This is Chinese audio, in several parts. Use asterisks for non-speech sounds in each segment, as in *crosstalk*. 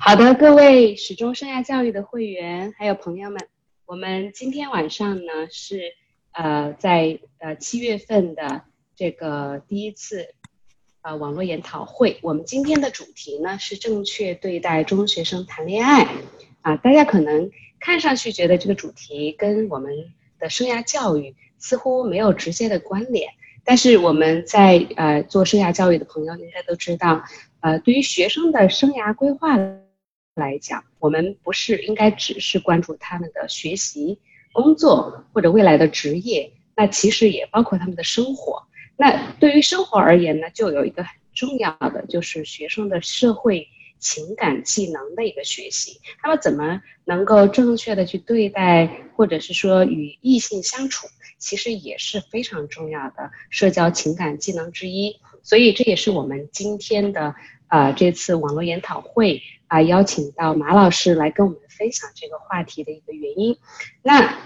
好的，各位始终生涯教育的会员还有朋友们，我们今天晚上呢是呃在呃七月份的这个第一次呃网络研讨会。我们今天的主题呢是正确对待中学生谈恋爱啊。大家可能看上去觉得这个主题跟我们的生涯教育似乎没有直接的关联，但是我们在呃做生涯教育的朋友应该都知道，呃对于学生的生涯规划。来讲，我们不是应该只是关注他们的学习、工作或者未来的职业，那其实也包括他们的生活。那对于生活而言呢，就有一个很重要的，就是学生的社会情感技能的一个学习。他们怎么能够正确的去对待，或者是说与异性相处，其实也是非常重要的社交情感技能之一。所以这也是我们今天的呃这次网络研讨会。啊，邀请到马老师来跟我们分享这个话题的一个原因。那，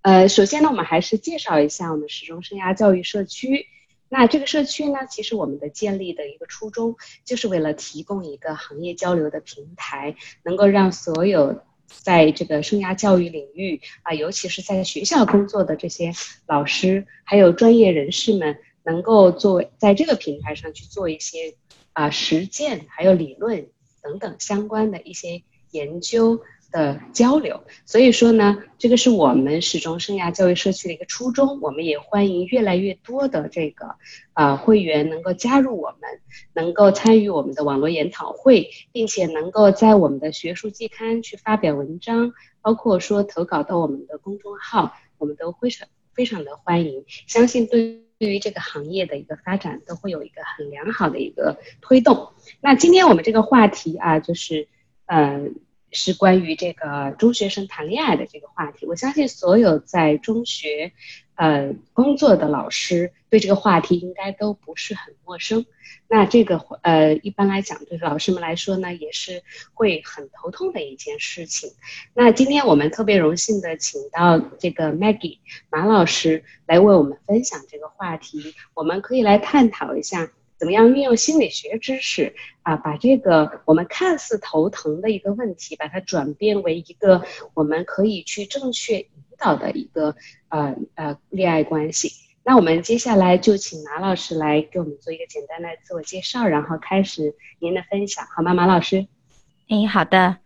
呃，首先呢，我们还是介绍一下我们始终生涯教育社区。那这个社区呢，其实我们的建立的一个初衷，就是为了提供一个行业交流的平台，能够让所有在这个生涯教育领域啊，尤其是在学校工作的这些老师，还有专业人士们，能够作为在这个平台上去做一些啊实践，还有理论。等等相关的一些研究的交流，所以说呢，这个是我们始终生涯教育社区的一个初衷。我们也欢迎越来越多的这个啊会员能够加入我们，能够参与我们的网络研讨会，并且能够在我们的学术季刊去发表文章，包括说投稿到我们的公众号，我们都非常非常的欢迎。相信对。对于这个行业的一个发展，都会有一个很良好的一个推动。那今天我们这个话题啊，就是，呃，是关于这个中学生谈恋爱的这个话题。我相信所有在中学。呃，工作的老师对这个话题应该都不是很陌生。那这个呃，一般来讲，对老师们来说呢，也是会很头痛的一件事情。那今天我们特别荣幸的请到这个 Maggie 马老师来为我们分享这个话题。我们可以来探讨一下，怎么样运用心理学知识啊，把这个我们看似头疼的一个问题，把它转变为一个我们可以去正确引。导的一个呃呃恋爱关系，那我们接下来就请马老师来给我们做一个简单的自我介绍，然后开始您的分享，好吗？马老师，哎，好的。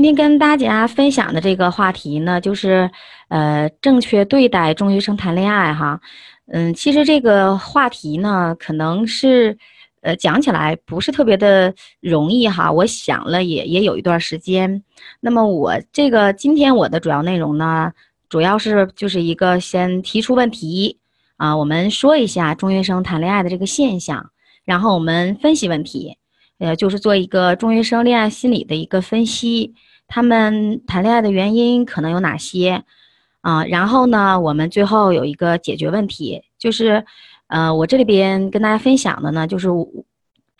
今天跟大家分享的这个话题呢，就是呃正确对待中学生谈恋爱哈。嗯，其实这个话题呢，可能是呃讲起来不是特别的容易哈。我想了也也有一段时间。那么我这个今天我的主要内容呢。主要是就是一个先提出问题啊，我们说一下中学生谈恋爱的这个现象，然后我们分析问题，呃，就是做一个中学生恋爱心理的一个分析，他们谈恋爱的原因可能有哪些啊？然后呢，我们最后有一个解决问题，就是呃，我这里边跟大家分享的呢，就是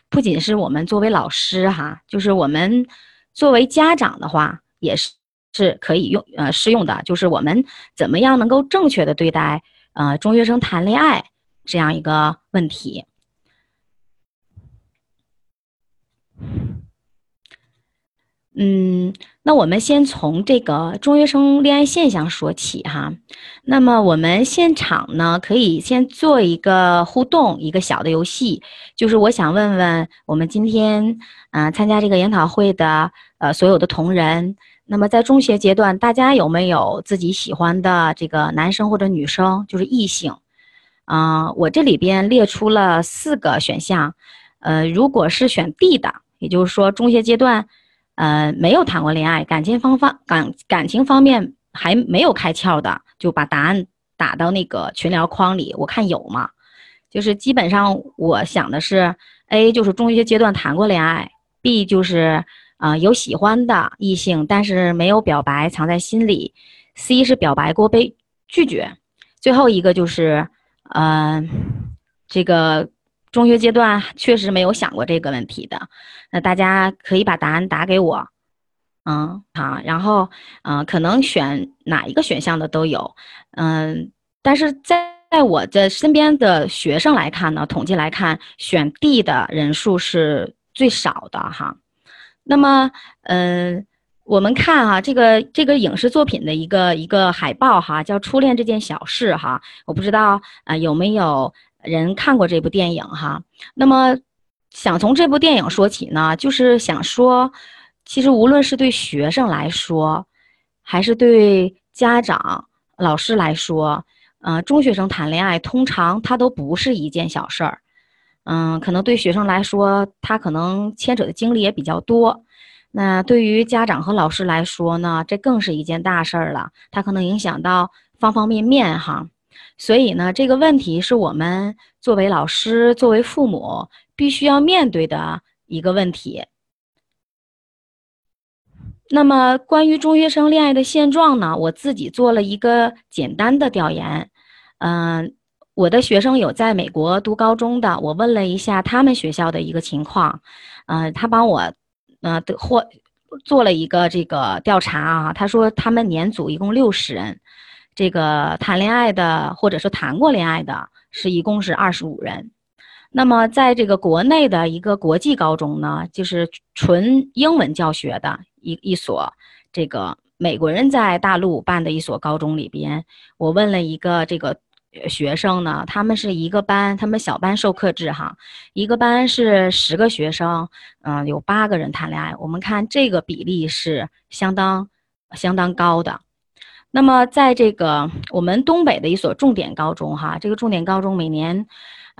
不仅是我们作为老师哈，就是我们作为家长的话也是。是可以用呃适用的，就是我们怎么样能够正确的对待呃中学生谈恋爱这样一个问题。嗯，那我们先从这个中学生恋爱现象说起哈。那么我们现场呢，可以先做一个互动，一个小的游戏，就是我想问问我们今天嗯参加这个研讨会的呃所有的同仁。那么在中学阶段，大家有没有自己喜欢的这个男生或者女生，就是异性？嗯，我这里边列出了四个选项。呃，如果是选 D 的，也就是说中学阶段，呃，没有谈过恋爱，感情方方感感情方面还没有开窍的，就把答案打到那个群聊框里，我看有吗？就是基本上我想的是，A 就是中学阶段谈过恋爱，B 就是。啊，有喜欢的异性，但是没有表白，藏在心里。C 是表白过被拒绝。最后一个就是，呃，这个中学阶段确实没有想过这个问题的。那大家可以把答案打给我。嗯，好，然后，嗯，可能选哪一个选项的都有。嗯，但是在在我的身边的学生来看呢，统计来看，选 D 的人数是最少的哈。那么，嗯，我们看哈，这个这个影视作品的一个一个海报哈，叫《初恋这件小事》哈，我不知道啊有没有人看过这部电影哈。那么，想从这部电影说起呢，就是想说，其实无论是对学生来说，还是对家长、老师来说，呃，中学生谈恋爱通常它都不是一件小事儿。嗯，可能对学生来说，他可能牵扯的精力也比较多。那对于家长和老师来说呢，这更是一件大事儿了。它可能影响到方方面面哈。所以呢，这个问题是我们作为老师、作为父母必须要面对的一个问题。那么，关于中学生恋爱的现状呢，我自己做了一个简单的调研，嗯。我的学生有在美国读高中的，我问了一下他们学校的一个情况，嗯，他帮我，嗯呃，或做了一个这个调查啊，他说他们年组一共六十人，这个谈恋爱的或者说谈过恋爱的是一共是二十五人，那么在这个国内的一个国际高中呢，就是纯英文教学的一一所，这个美国人在大陆办的一所高中里边，我问了一个这个。学生呢，他们是一个班，他们小班授课制哈，一个班是十个学生，嗯，有八个人谈恋爱。我们看这个比例是相当相当高的。那么在这个我们东北的一所重点高中哈，这个重点高中每年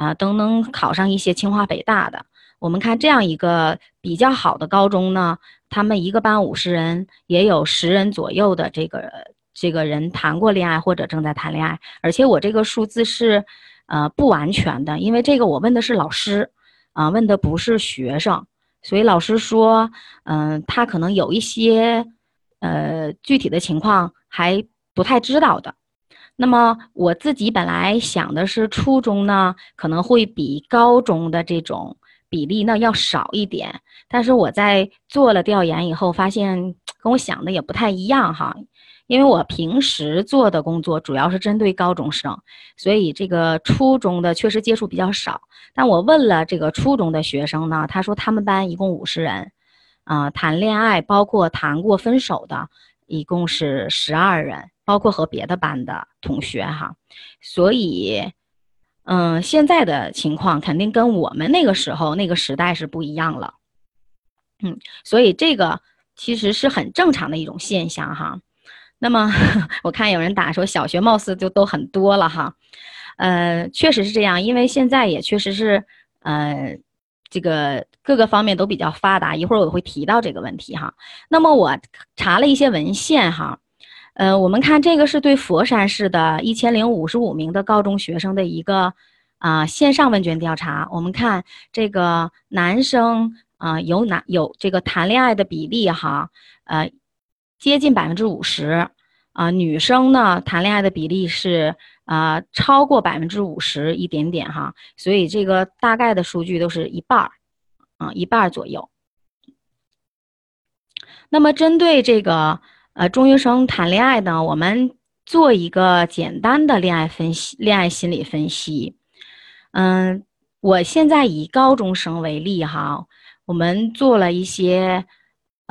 啊都能考上一些清华北大的。我们看这样一个比较好的高中呢，他们一个班五十人，也有十人左右的这个。这个人谈过恋爱或者正在谈恋爱，而且我这个数字是，呃，不完全的，因为这个我问的是老师，啊，问的不是学生，所以老师说，嗯，他可能有一些，呃，具体的情况还不太知道的。那么我自己本来想的是初中呢，可能会比高中的这种比例呢要少一点，但是我在做了调研以后，发现跟我想的也不太一样哈。因为我平时做的工作主要是针对高中生，所以这个初中的确实接触比较少。但我问了这个初中的学生呢，他说他们班一共五十人，啊，谈恋爱包括谈过分手的，一共是十二人，包括和别的班的同学哈。所以，嗯，现在的情况肯定跟我们那个时候那个时代是不一样了。嗯，所以这个其实是很正常的一种现象哈。那么 *laughs* 我看有人打说小学貌似就都很多了哈，呃，确实是这样，因为现在也确实是，呃，这个各个方面都比较发达。一会儿我会提到这个问题哈。那么我查了一些文献哈，呃，我们看这个是对佛山市的一千零五十五名的高中学生的一个啊线上问卷调查。我们看这个男生啊有男有这个谈恋爱的比例哈，呃。接近百分之五十，啊，女生呢谈恋爱的比例是啊超过百分之五十一点点哈，所以这个大概的数据都是一半儿，啊一半儿左右。那么针对这个呃中学生谈恋爱呢，我们做一个简单的恋爱分析，恋爱心理分析。嗯，我现在以高中生为例哈，我们做了一些。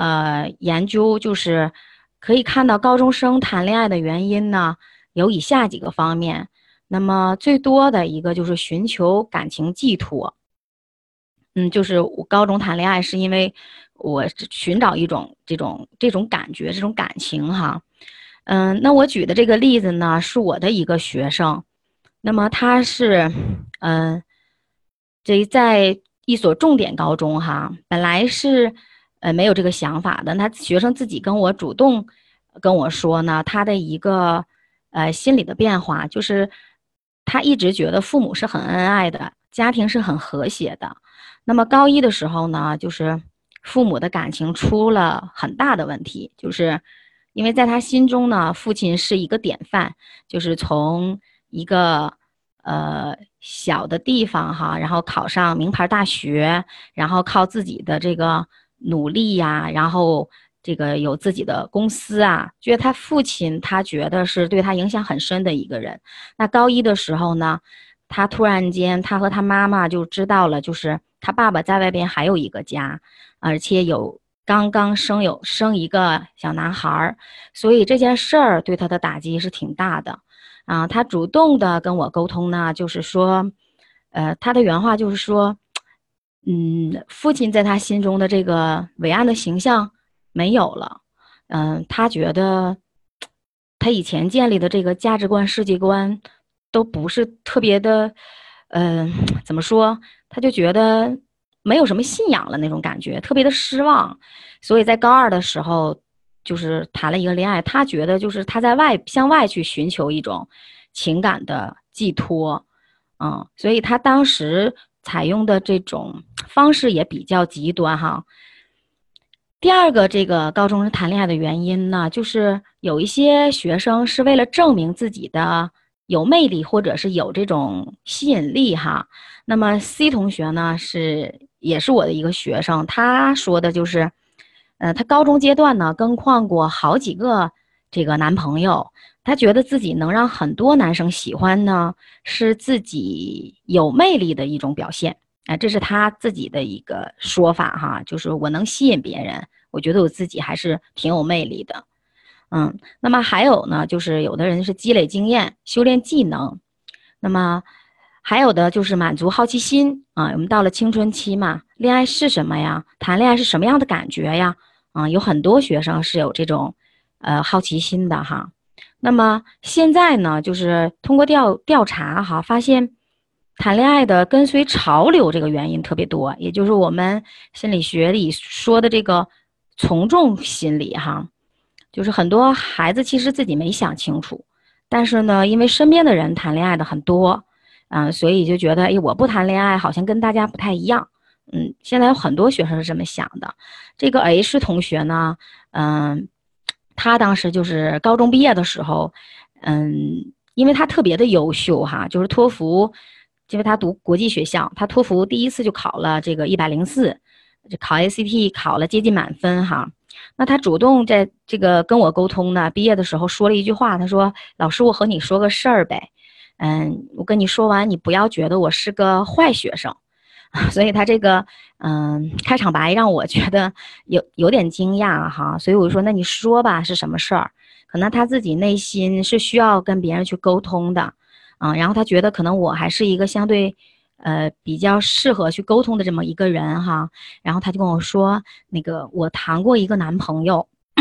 呃，研究就是可以看到高中生谈恋爱的原因呢，有以下几个方面。那么最多的一个就是寻求感情寄托。嗯，就是我高中谈恋爱是因为我寻找一种这种这种感觉，这种感情哈。嗯，那我举的这个例子呢，是我的一个学生。那么他是嗯，这在一所重点高中哈，本来是。呃，没有这个想法的，那学生自己跟我主动跟我说呢，他的一个呃心理的变化就是，他一直觉得父母是很恩爱的，家庭是很和谐的。那么高一的时候呢，就是父母的感情出了很大的问题，就是因为在他心中呢，父亲是一个典范，就是从一个呃小的地方哈，然后考上名牌大学，然后靠自己的这个。努力呀，然后这个有自己的公司啊，觉得他父亲，他觉得是对他影响很深的一个人。那高一的时候呢，他突然间，他和他妈妈就知道了，就是他爸爸在外边还有一个家，而且有刚刚生有生一个小男孩儿，所以这件事儿对他的打击是挺大的。啊，他主动的跟我沟通呢，就是说，呃，他的原话就是说，嗯，父亲在他心中的这个伟岸的形象没有了，嗯，他觉得他以前建立的这个价值观、世界观都不是特别的，嗯，怎么说？他就觉得没有什么信仰了那种感觉，特别的失望，所以在高二的时候。就是谈了一个恋爱，他觉得就是他在外向外去寻求一种情感的寄托，嗯，所以他当时采用的这种方式也比较极端哈。第二个，这个高中生谈恋爱的原因呢，就是有一些学生是为了证明自己的有魅力或者是有这种吸引力哈。那么 C 同学呢是也是我的一个学生，他说的就是。呃，他高中阶段呢，更换过好几个这个男朋友，他觉得自己能让很多男生喜欢呢，是自己有魅力的一种表现。哎，这是他自己的一个说法哈，就是我能吸引别人，我觉得我自己还是挺有魅力的。嗯，那么还有呢，就是有的人是积累经验、修炼技能，那么还有的就是满足好奇心啊。我们到了青春期嘛，恋爱是什么呀？谈恋爱是什么样的感觉呀？啊，有很多学生是有这种，呃，好奇心的哈。那么现在呢，就是通过调调查哈，发现谈恋爱的跟随潮流这个原因特别多，也就是我们心理学里说的这个从众心理哈。就是很多孩子其实自己没想清楚，但是呢，因为身边的人谈恋爱的很多，嗯，所以就觉得，哎，我不谈恋爱好像跟大家不太一样。嗯，现在有很多学生是这么想的。这个 H 同学呢，嗯，他当时就是高中毕业的时候，嗯，因为他特别的优秀哈，就是托福，因为他读国际学校，他托福第一次就考了这个一百零四，考 ACT 考了接近满分哈。那他主动在这个跟我沟通呢，毕业的时候说了一句话，他说：“老师，我和你说个事儿呗，嗯，我跟你说完，你不要觉得我是个坏学生。*laughs* ”所以他这个嗯开场白让我觉得有有点惊讶哈，所以我就说那你说吧是什么事儿？可能他自己内心是需要跟别人去沟通的，啊，然后他觉得可能我还是一个相对呃比较适合去沟通的这么一个人哈，然后他就跟我说那个我谈过一个男朋友，*coughs*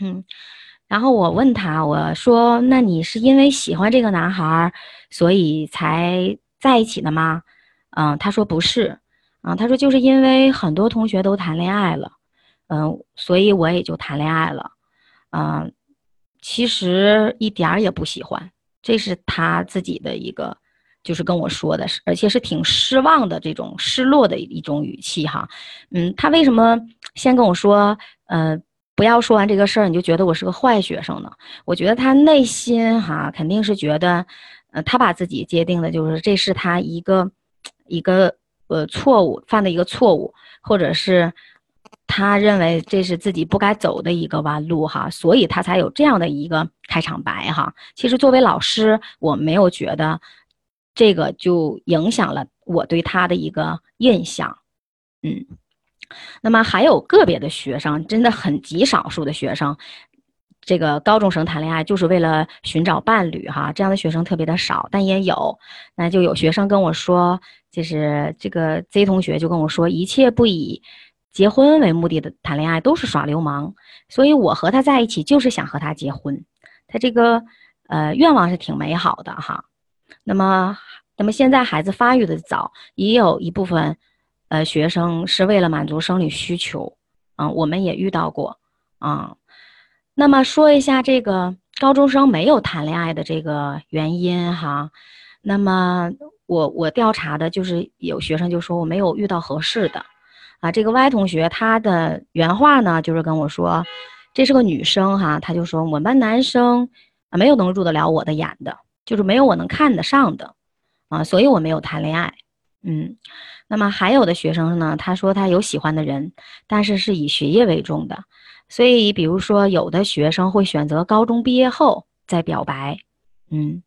嗯，然后我问他我说那你是因为喜欢这个男孩所以才在一起的吗？嗯，他说不是，啊，他说就是因为很多同学都谈恋爱了，嗯，所以我也就谈恋爱了，嗯，其实一点也不喜欢，这是他自己的一个，就是跟我说的，是而且是挺失望的这种失落的一种语气哈，嗯，他为什么先跟我说，呃，不要说完这个事儿你就觉得我是个坏学生呢？我觉得他内心哈肯定是觉得，呃，他把自己界定的就是这是他一个。一个呃错误犯的一个错误，或者是他认为这是自己不该走的一个弯路哈，所以他才有这样的一个开场白哈。其实作为老师，我没有觉得这个就影响了我对他的一个印象，嗯。那么还有个别的学生，真的很极少数的学生。这个高中生谈恋爱就是为了寻找伴侣哈，这样的学生特别的少，但也有。那就有学生跟我说，就是这个 Z 同学就跟我说，一切不以结婚为目的的谈恋爱都是耍流氓。所以我和他在一起就是想和他结婚，他这个呃愿望是挺美好的哈。那么，那么现在孩子发育的早，也有一部分呃学生是为了满足生理需求，嗯，我们也遇到过啊。那么说一下这个高中生没有谈恋爱的这个原因哈，那么我我调查的就是有学生就说我没有遇到合适的，啊，这个 Y 同学他的原话呢就是跟我说，这是个女生哈，他就说我们班男生啊没有能入得了我的眼的，就是没有我能看得上的，啊，所以我没有谈恋爱，嗯，那么还有的学生呢，他说他有喜欢的人，但是是以学业为重的。所以，比如说，有的学生会选择高中毕业后再表白，嗯，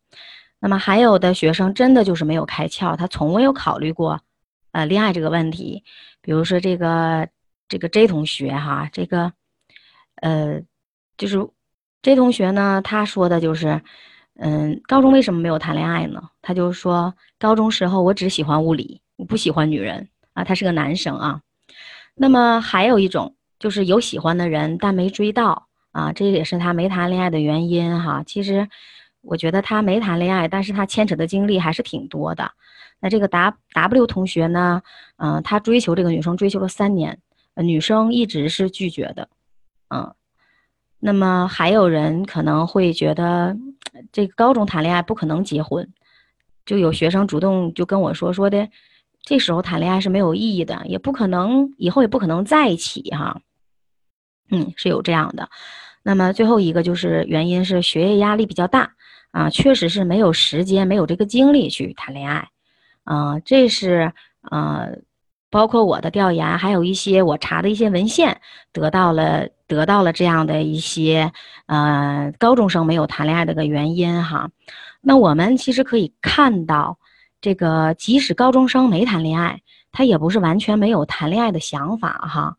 那么还有的学生真的就是没有开窍，他从未有考虑过，呃，恋爱这个问题。比如说，这个这个 J 同学哈，这个呃，就是 J 同学呢，他说的就是，嗯，高中为什么没有谈恋爱呢？他就说，高中时候我只喜欢物理，我不喜欢女人啊。他是个男生啊。那么还有一种就是有喜欢的人，但没追到啊，这也是他没谈恋爱的原因哈。其实我觉得他没谈恋爱，但是他牵扯的经历还是挺多的。那这个 W W 同学呢，嗯，他追求这个女生追求了三年，女生一直是拒绝的，嗯。那么还有人可能会觉得，这个高中谈恋爱不可能结婚，就有学生主动就跟我说说的。这时候谈恋爱是没有意义的，也不可能以后也不可能在一起哈。嗯，是有这样的。那么最后一个就是原因是学业压力比较大啊，确实是没有时间，没有这个精力去谈恋爱。啊，这是呃，包括我的调研，还有一些我查的一些文献，得到了得到了这样的一些呃高中生没有谈恋爱的个原因哈。那我们其实可以看到。这个即使高中生没谈恋爱，他也不是完全没有谈恋爱的想法哈。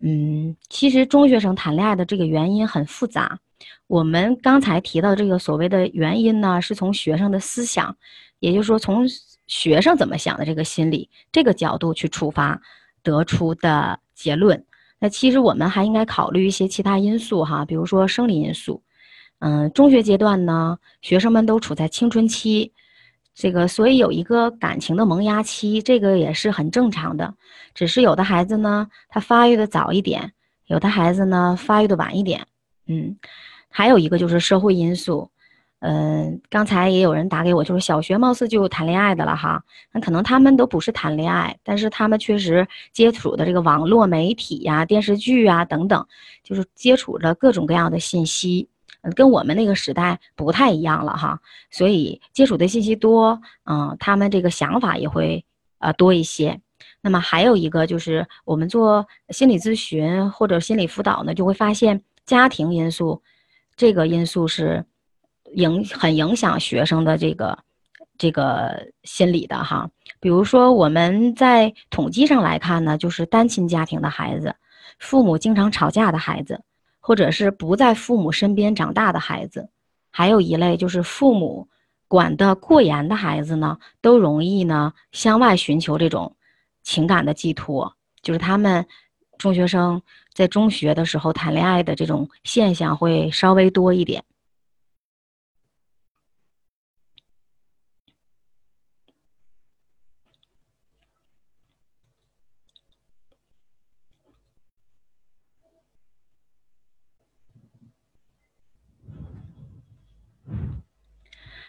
嗯，其实中学生谈恋爱的这个原因很复杂。我们刚才提到这个所谓的原因呢，是从学生的思想，也就是说从学生怎么想的这个心理这个角度去出发得出的结论。那其实我们还应该考虑一些其他因素哈，比如说生理因素。嗯，中学阶段呢，学生们都处在青春期。这个，所以有一个感情的萌芽期，这个也是很正常的。只是有的孩子呢，他发育的早一点；有的孩子呢，发育的晚一点。嗯，还有一个就是社会因素。嗯，刚才也有人打给我，就是小学貌似就谈恋爱的了哈。那可能他们都不是谈恋爱，但是他们确实接触的这个网络媒体呀、电视剧啊等等，就是接触着各种各样的信息。跟我们那个时代不太一样了哈，所以接触的信息多，嗯，他们这个想法也会呃多一些。那么还有一个就是我们做心理咨询或者心理辅导呢，就会发现家庭因素这个因素是影很影响学生的这个这个心理的哈。比如说我们在统计上来看呢，就是单亲家庭的孩子，父母经常吵架的孩子。或者是不在父母身边长大的孩子，还有一类就是父母管得过严的孩子呢，都容易呢向外寻求这种情感的寄托，就是他们中学生在中学的时候谈恋爱的这种现象会稍微多一点。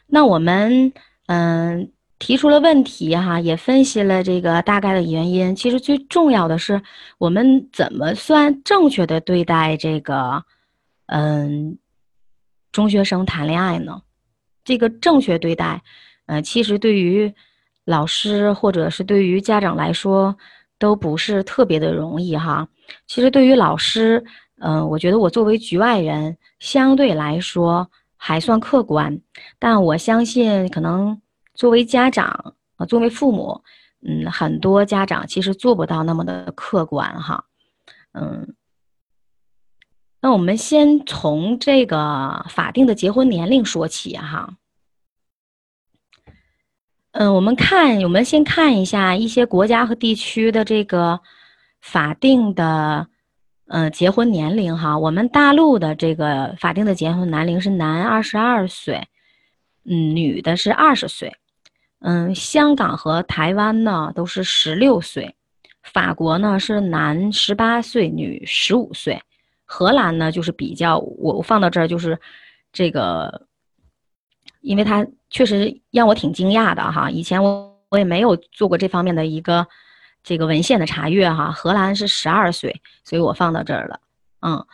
那我们嗯提出了问题哈，也分析了这个大概的原因。其实最重要的是，我们怎么算正确的对待这个嗯中学生谈恋爱呢？这个正确对待，嗯，其实对于老师或者是对于家长来说都不是特别的容易哈。其实对于老师，嗯，我觉得我作为局外人，相对来说。还算客观，但我相信，可能作为家长啊，作为父母，嗯，很多家长其实做不到那么的客观哈，嗯。那我们先从这个法定的结婚年龄说起哈，嗯，我们看，我们先看一下一些国家和地区的这个法定的。嗯，结婚年龄哈，我们大陆的这个法定的结婚年龄是男二十二岁，嗯，女的是二十岁。嗯，香港和台湾呢都是十六岁，法国呢是男十八岁，女十五岁。荷兰呢就是比较，我我放到这儿就是这个，因为他确实让我挺惊讶的哈，以前我我也没有做过这方面的一个。这个文献的查阅哈，荷兰是十二岁，所以我放到这儿了。嗯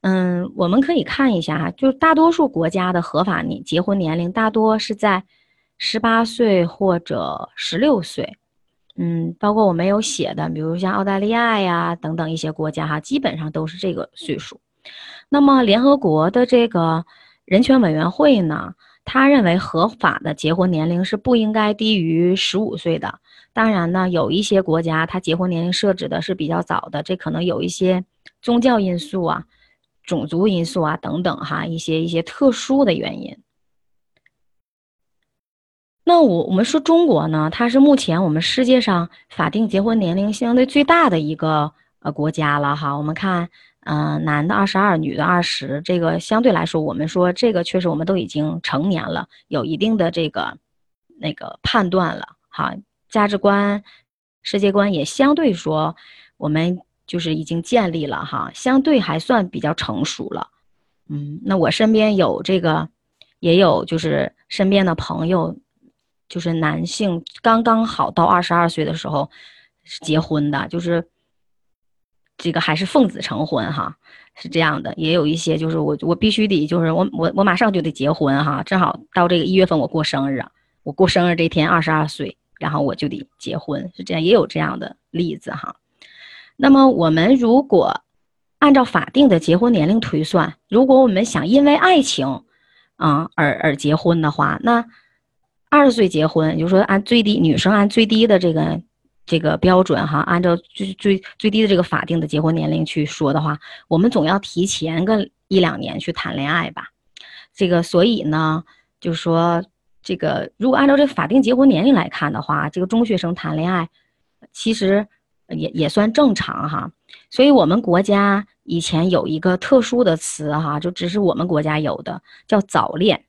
嗯，我们可以看一下哈，就大多数国家的合法年结婚年龄大多是在十八岁或者十六岁。嗯，包括我没有写的，比如像澳大利亚呀等等一些国家哈，基本上都是这个岁数。那么联合国的这个人权委员会呢，他认为合法的结婚年龄是不应该低于十五岁的。当然呢，有一些国家它结婚年龄设置的是比较早的，这可能有一些宗教因素啊、种族因素啊等等哈，一些一些特殊的原因。那我我们说中国呢，它是目前我们世界上法定结婚年龄相对最大的一个呃国家了哈。我们看，嗯，男的二十二，女的二十，这个相对来说，我们说这个确实我们都已经成年了，有一定的这个那个判断了哈，价值观、世界观也相对说我们就是已经建立了哈，相对还算比较成熟了。嗯，那我身边有这个，也有就是身边的朋友。就是男性刚刚好到二十二岁的时候结婚的，就是这个还是奉子成婚哈，是这样的。也有一些就是我我必须得就是我我我马上就得结婚哈，正好到这个一月份我过生日啊，我过生日这天二十二岁，然后我就得结婚，是这样，也有这样的例子哈。那么我们如果按照法定的结婚年龄推算，如果我们想因为爱情啊而而结婚的话，那二十岁结婚，就是说按最低女生按最低的这个这个标准哈，按照最最最低的这个法定的结婚年龄去说的话，我们总要提前个一两年去谈恋爱吧。这个所以呢，就是说这个如果按照这个法定结婚年龄来看的话，这个中学生谈恋爱其实也也算正常哈。所以我们国家以前有一个特殊的词哈，就只是我们国家有的叫早恋，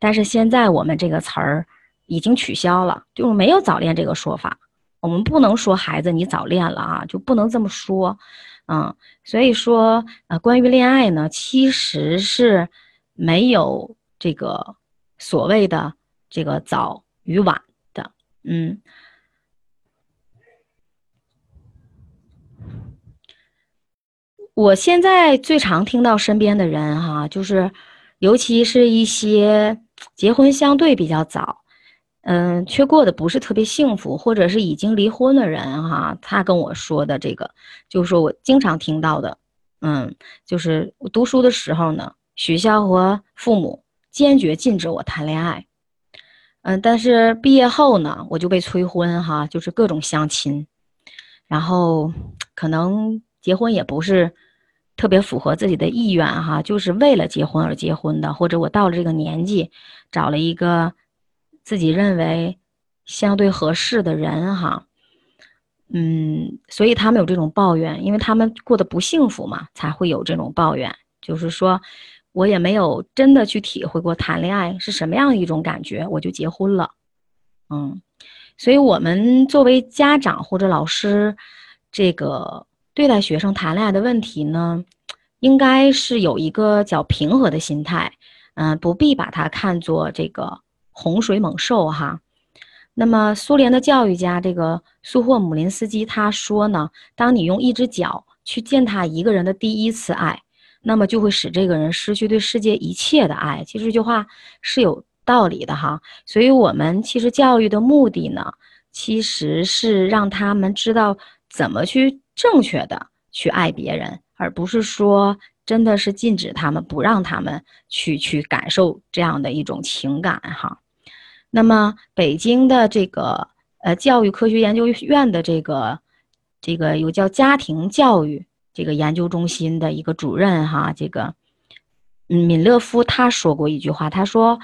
但是现在我们这个词儿。已经取消了，就是没有早恋这个说法。我们不能说孩子你早恋了啊，就不能这么说，嗯。所以说，呃，关于恋爱呢，其实是没有这个所谓的这个早与晚的，嗯。我现在最常听到身边的人哈，就是尤其是一些结婚相对比较早。嗯，却过得不是特别幸福，或者是已经离婚的人哈，他跟我说的这个，就是说我经常听到的，嗯，就是我读书的时候呢，学校和父母坚决禁止我谈恋爱，嗯，但是毕业后呢，我就被催婚哈，就是各种相亲，然后可能结婚也不是特别符合自己的意愿哈，就是为了结婚而结婚的，或者我到了这个年纪，找了一个。自己认为相对合适的人哈，嗯，所以他们有这种抱怨，因为他们过得不幸福嘛，才会有这种抱怨。就是说，我也没有真的去体会过谈恋爱是什么样一种感觉，我就结婚了，嗯，所以我们作为家长或者老师，这个对待学生谈恋爱的问题呢，应该是有一个较平和的心态，嗯，不必把它看作这个。洪水猛兽哈，那么苏联的教育家这个苏霍姆林斯基他说呢，当你用一只脚去践踏一个人的第一次爱，那么就会使这个人失去对世界一切的爱。其实这句话是有道理的哈。所以我们其实教育的目的呢，其实是让他们知道怎么去正确的去爱别人，而不是说。真的是禁止他们，不让他们去去感受这样的一种情感哈。那么，北京的这个呃教育科学研究院的这个这个有叫家庭教育这个研究中心的一个主任哈，这个嗯敏勒夫他说过一句话，他说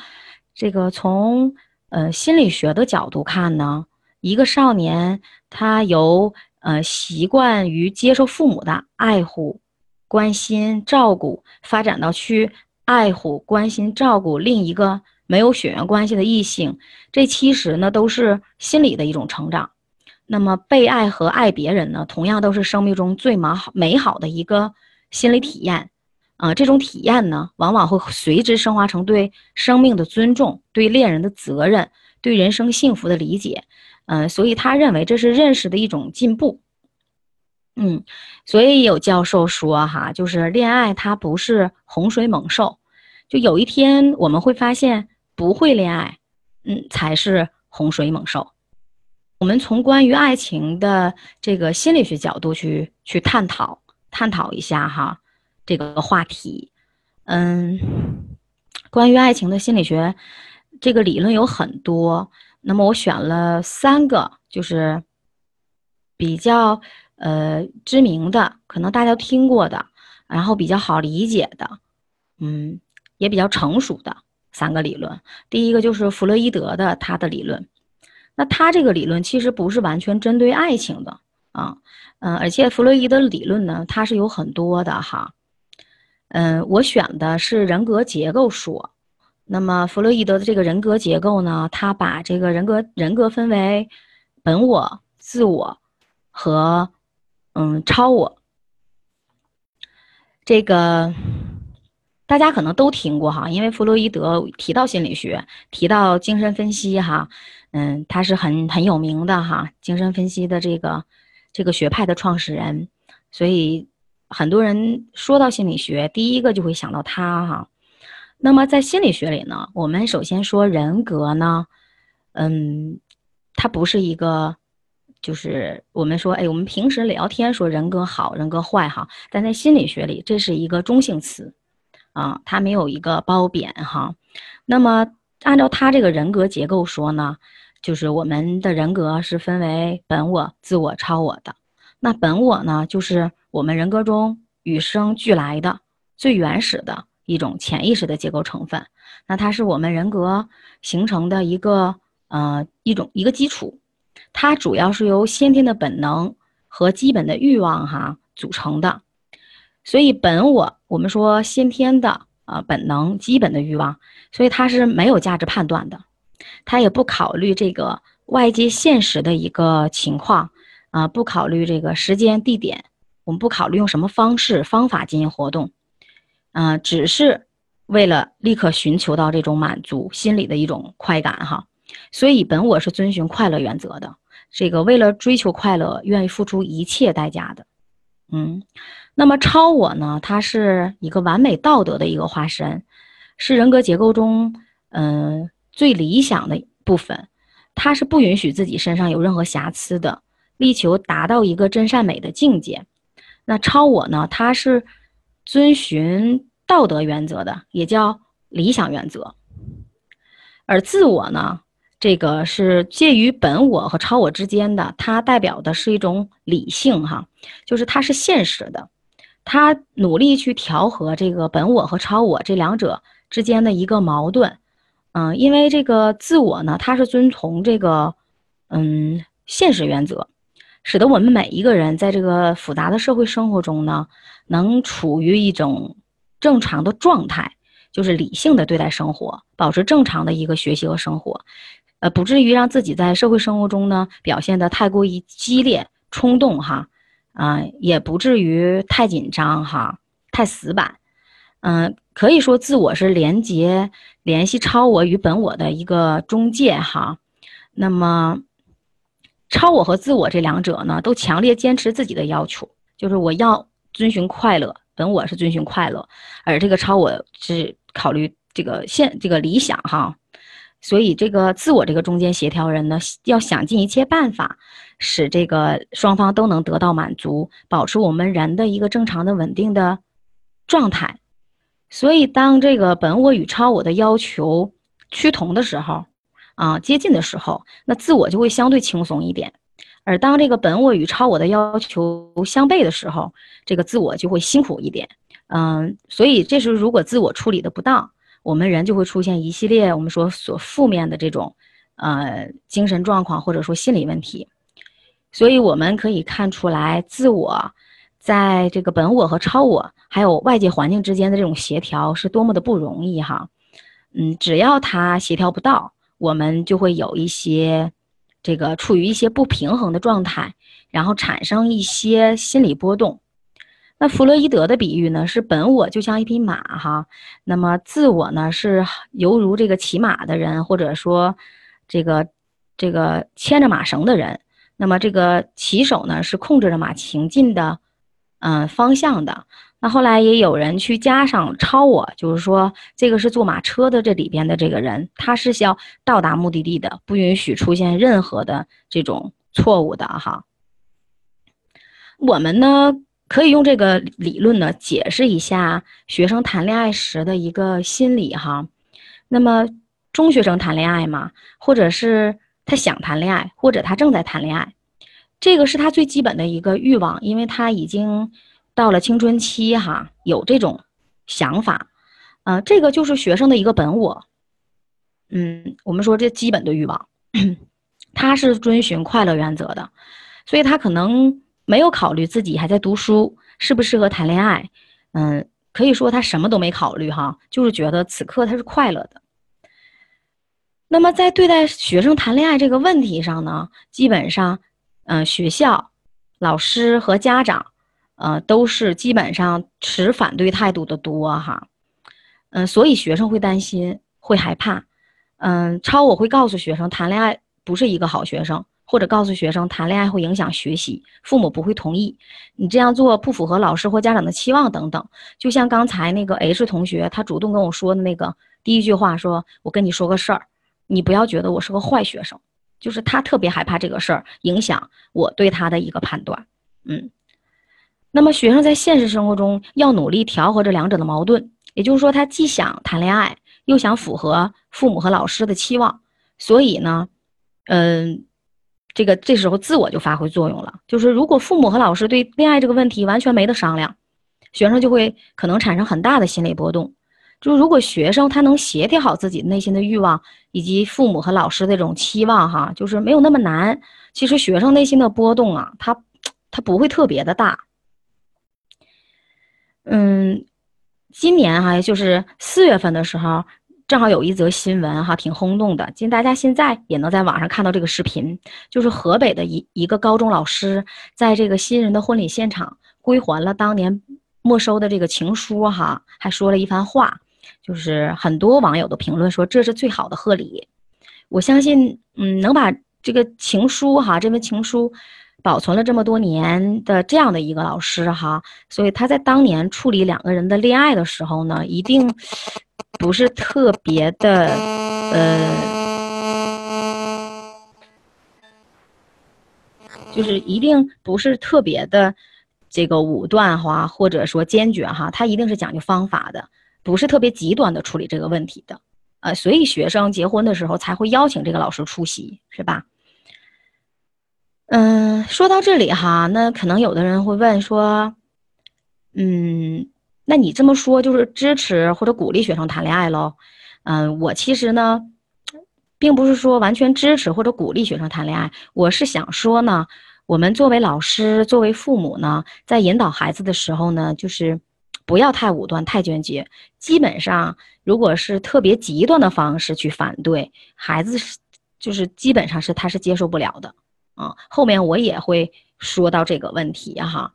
这个从呃心理学的角度看呢，一个少年他由呃习惯于接受父母的爱护。关心照顾发展到去爱护关心照顾另一个没有血缘关系的异性，这其实呢都是心理的一种成长。那么被爱和爱别人呢，同样都是生命中最美好美好的一个心理体验。啊，这种体验呢，往往会随之升华成对生命的尊重、对恋人的责任、对人生幸福的理解。嗯，所以他认为这是认识的一种进步。嗯，所以有教授说哈，就是恋爱它不是洪水猛兽，就有一天我们会发现不会恋爱，嗯，才是洪水猛兽。我们从关于爱情的这个心理学角度去去探讨探讨一下哈这个话题。嗯，关于爱情的心理学，这个理论有很多，那么我选了三个，就是比较呃知名的，可能大家听过的，然后比较好理解的，嗯，也比较成熟的三个理论。第一个就是弗洛伊德的他的理论，那他这个理论其实不是完全针对爱情的啊，嗯，而且弗洛伊德理论呢，它是有很多的哈。嗯，我选的是人格结构说。那么，弗洛伊德的这个人格结构呢，他把这个人格人格分为本我、自我和嗯超我。这个大家可能都听过哈，因为弗洛伊德提到心理学，提到精神分析哈，嗯，他是很很有名的哈，精神分析的这个这个学派的创始人，所以。很多人说到心理学，第一个就会想到他哈。那么在心理学里呢，我们首先说人格呢，嗯，它不是一个，就是我们说，哎，我们平时聊天说人格好，人格坏哈，但在心理学里，这是一个中性词，啊，它没有一个褒贬哈。那么按照他这个人格结构说呢，就是我们的人格是分为本我、自我、超我的。那本我呢，就是我们人格中与生俱来的最原始的一种潜意识的结构成分。那它是我们人格形成的一个呃一种一个基础，它主要是由先天的本能和基本的欲望哈组成的。所以本我我们说先天的啊本能基本的欲望，所以它是没有价值判断的，他也不考虑这个外界现实的一个情况。啊，不考虑这个时间地点，我们不考虑用什么方式方法进行活动，啊，只是为了立刻寻求到这种满足心理的一种快感哈。所以本我是遵循快乐原则的，这个为了追求快乐，愿意付出一切代价的。嗯，那么超我呢？它是一个完美道德的一个化身，是人格结构中嗯最理想的部分，它是不允许自己身上有任何瑕疵的。力求达到一个真善美的境界，那超我呢？它是遵循道德原则的，也叫理想原则。而自我呢，这个是介于本我和超我之间的，它代表的是一种理性，哈，就是它是现实的，它努力去调和这个本我和超我这两者之间的一个矛盾。嗯，因为这个自我呢，它是遵从这个嗯现实原则。使得我们每一个人在这个复杂的社会生活中呢，能处于一种正常的状态，就是理性的对待生活，保持正常的一个学习和生活，呃，不至于让自己在社会生活中呢表现的太过于激烈、冲动哈，啊，也不至于太紧张哈、太死板，嗯，可以说自我是连接、联系超我与本我的一个中介哈，那么。超我和自我这两者呢，都强烈坚持自己的要求，就是我要遵循快乐，本我是遵循快乐，而这个超我是考虑这个现这个理想哈，所以这个自我这个中间协调人呢，要想尽一切办法，使这个双方都能得到满足，保持我们人的一个正常的稳定的状态。所以当这个本我与超我的要求趋同的时候。啊，接近的时候，那自我就会相对轻松一点；而当这个本我与超我的要求相悖的时候，这个自我就会辛苦一点。嗯，所以这时候如果自我处理的不当，我们人就会出现一系列我们说所负面的这种呃精神状况或者说心理问题。所以我们可以看出来，自我在这个本我和超我还有外界环境之间的这种协调是多么的不容易哈。嗯，只要他协调不到。我们就会有一些，这个处于一些不平衡的状态，然后产生一些心理波动。那弗洛伊德的比喻呢，是本我就像一匹马哈，那么自我呢是犹如这个骑马的人，或者说这个这个牵着马绳的人。那么这个骑手呢是控制着马行进的，嗯方向的。那后来也有人去加上超我，就是说这个是坐马车的这里边的这个人，他是要到达目的地的，不允许出现任何的这种错误的哈。我们呢可以用这个理论呢解释一下学生谈恋爱时的一个心理哈。那么中学生谈恋爱嘛？或者是他想谈恋爱，或者他正在谈恋爱？这个是他最基本的一个欲望，因为他已经到了青春期，哈，有这种想法，呃，这个就是学生的一个本我。嗯，我们说这基本的欲望，*clears throat* 他是遵循快乐原则的，所以他可能没有考虑自己还在读书，适不适合谈恋爱。嗯，可以说他什么都没考虑，哈，就是觉得此刻他是快乐的。那么在对待学生谈恋爱这个问题上呢，基本上，嗯，学校、老师和家长，呃，都是基本上持反对态度的多，哈，嗯，所以学生会担心，会害怕。嗯，超我会告诉学生谈恋爱不是一个好学生，或者告诉学生谈恋爱会影响学习，父母不会同意，你这样做不符合老师或家长的期望等等。就像刚才那个 H 同学，他主动跟我说的那个第一句话，说我跟你说个事儿，你不要觉得我是个坏学生，就是他特别害怕这个事儿影响我对他的一个判断。嗯，那么学生在现实生活中要努力调和这两者的矛盾，也就是说，他既想谈恋爱。又想符合父母和老师的期望，所以呢，嗯，这个这时候自我就发挥作用了。就是如果父母和老师对恋爱这个问题完全没得商量，学生就会可能产生很大的心理波动。就如果学生他能协调好自己内心的欲望以及父母和老师这种期望，哈，就是没有那么难。其实学生内心的波动啊，他他不会特别的大。嗯，今年哈，就是四月份的时候。正好有一则新闻哈，挺轰动的。今大家现在也能在网上看到这个视频，就是河北的一一个高中老师，在这个新人的婚礼现场归还了当年没收的这个情书哈，还说了一番话，就是很多网友的评论说这是最好的贺礼。我相信，嗯，能把这个情书哈，这份情书保存了这么多年的这样的一个老师哈，所以他在当年处理两个人的恋爱的时候呢，一定。不是特别的，呃，就是一定不是特别的这个武断哈，或者说坚决哈，他一定是讲究方法的，不是特别极端的处理这个问题的，呃，所以学生结婚的时候才会邀请这个老师出席，是吧？嗯，说到这里哈，那可能有的人会问说，嗯。那你这么说就是支持或者鼓励学生谈恋爱喽？嗯，我其实呢，并不是说完全支持或者鼓励学生谈恋爱，我是想说呢，我们作为老师、作为父母呢，在引导孩子的时候呢，就是不要太武断、太坚决。基本上，如果是特别极端的方式去反对孩子，是就是基本上是他是接受不了的啊。后面我也会说到这个问题哈。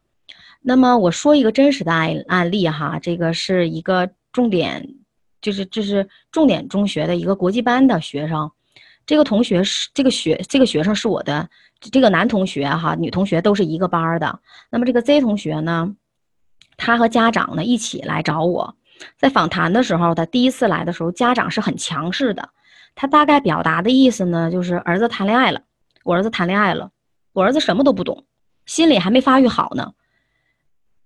那么我说一个真实的案案例哈，这个是一个重点，就是这是重点中学的一个国际班的学生，这个同学是这个学这个学生是我的这个男同学哈，女同学都是一个班的。那么这个 Z 同学呢，他和家长呢一起来找我，在访谈的时候，他第一次来的时候，家长是很强势的，他大概表达的意思呢，就是儿子谈恋爱了，我儿子谈恋爱了，我儿子什么都不懂，心里还没发育好呢。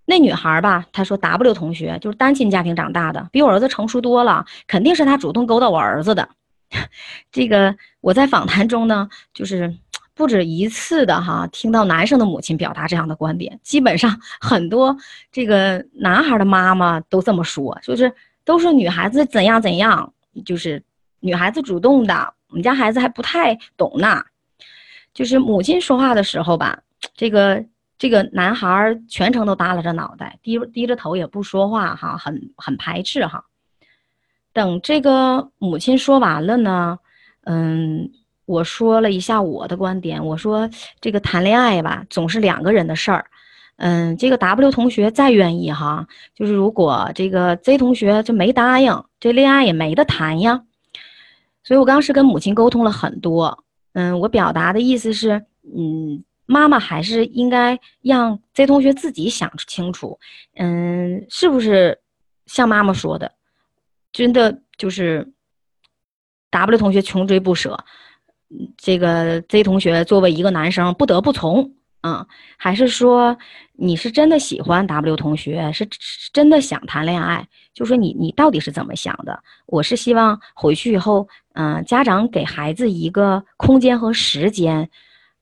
那女孩吧，她说 W 同学就是单亲家庭长大的，比我儿子成熟多了，肯定是他主动勾搭我儿子的。*laughs* 这个我在访谈中呢，就是不止一次的哈，听到男生的母亲表达这样的观点，基本上很多这个男孩的妈妈都这么说，就是都是女孩子怎样怎样，就是女孩子主动的，我们家孩子还不太懂呢。就是母亲说话的时候吧，这个。这个男孩全程都耷拉着脑袋，低低着头也不说话，哈，很很排斥，哈。等这个母亲说完了呢，嗯，我说了一下我的观点，我说这个谈恋爱吧，总是两个人的事儿，嗯，这个 W 同学再愿意哈，就是如果这个 Z 同学就没答应，这恋爱也没得谈呀。所以我刚是跟母亲沟通了很多，嗯，我表达的意思是，嗯。妈妈还是应该让 Z 同学自己想清楚，嗯，是不是像妈妈说的，真的就是 W 同学穷追不舍，这个 Z 同学作为一个男生不得不从，嗯，还是说你是真的喜欢 W 同学，是真的想谈恋爱？就说你你到底是怎么想的？我是希望回去以后，嗯，家长给孩子一个空间和时间，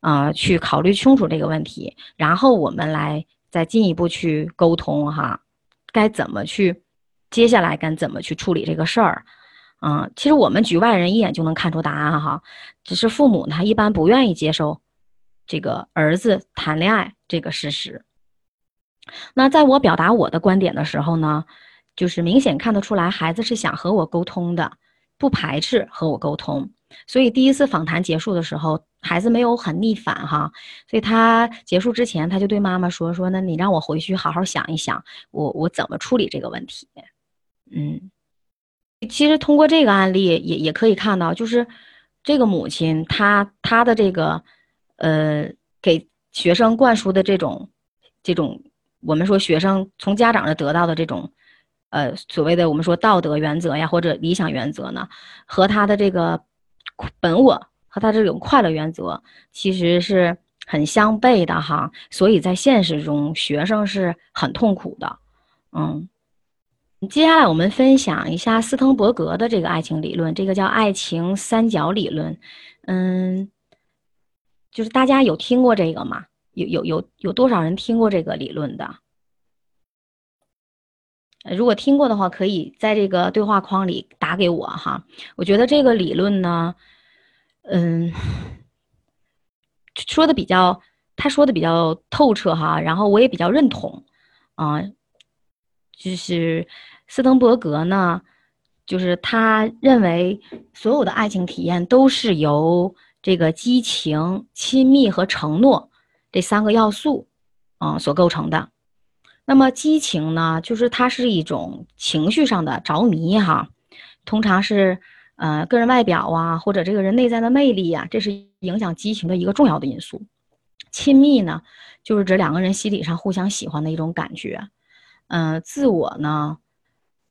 啊，去考虑清楚这个问题，然后我们来再进一步去沟通哈，该怎么去，接下来该怎么去处理这个事儿？嗯，其实我们局外人一眼就能看出答案哈，只是父母呢一般不愿意接受。这个儿子谈恋爱这个事实，那在我表达我的观点的时候呢，就是明显看得出来，孩子是想和我沟通的，不排斥和我沟通。所以第一次访谈结束的时候，孩子没有很逆反哈，所以他结束之前，他就对妈妈说：“说那你让我回去好好想一想，我我怎么处理这个问题。”嗯，其实通过这个案例也也可以看到，就是这个母亲她她的这个。呃，给学生灌输的这种，这种我们说学生从家长那得到的这种，呃，所谓的我们说道德原则呀，或者理想原则呢，和他的这个本我和他这种快乐原则，其实是很相悖的哈。所以在现实中，学生是很痛苦的。嗯，接下来我们分享一下斯滕伯格的这个爱情理论，这个叫爱情三角理论。嗯。就是大家有听过这个吗？有有有有多少人听过这个理论的？如果听过的话，可以在这个对话框里打给我哈。我觉得这个理论呢，嗯，说的比较，他说的比较透彻哈，然后我也比较认同啊。就是斯滕伯格呢，就是他认为所有的爱情体验都是由。这个激情、亲密和承诺这三个要素，嗯，所构成的。那么激情呢，就是它是一种情绪上的着迷哈，通常是呃个人外表啊，或者这个人内在的魅力呀，这是影响激情的一个重要的因素。亲密呢，就是指两个人心理上互相喜欢的一种感觉。嗯，自我呢，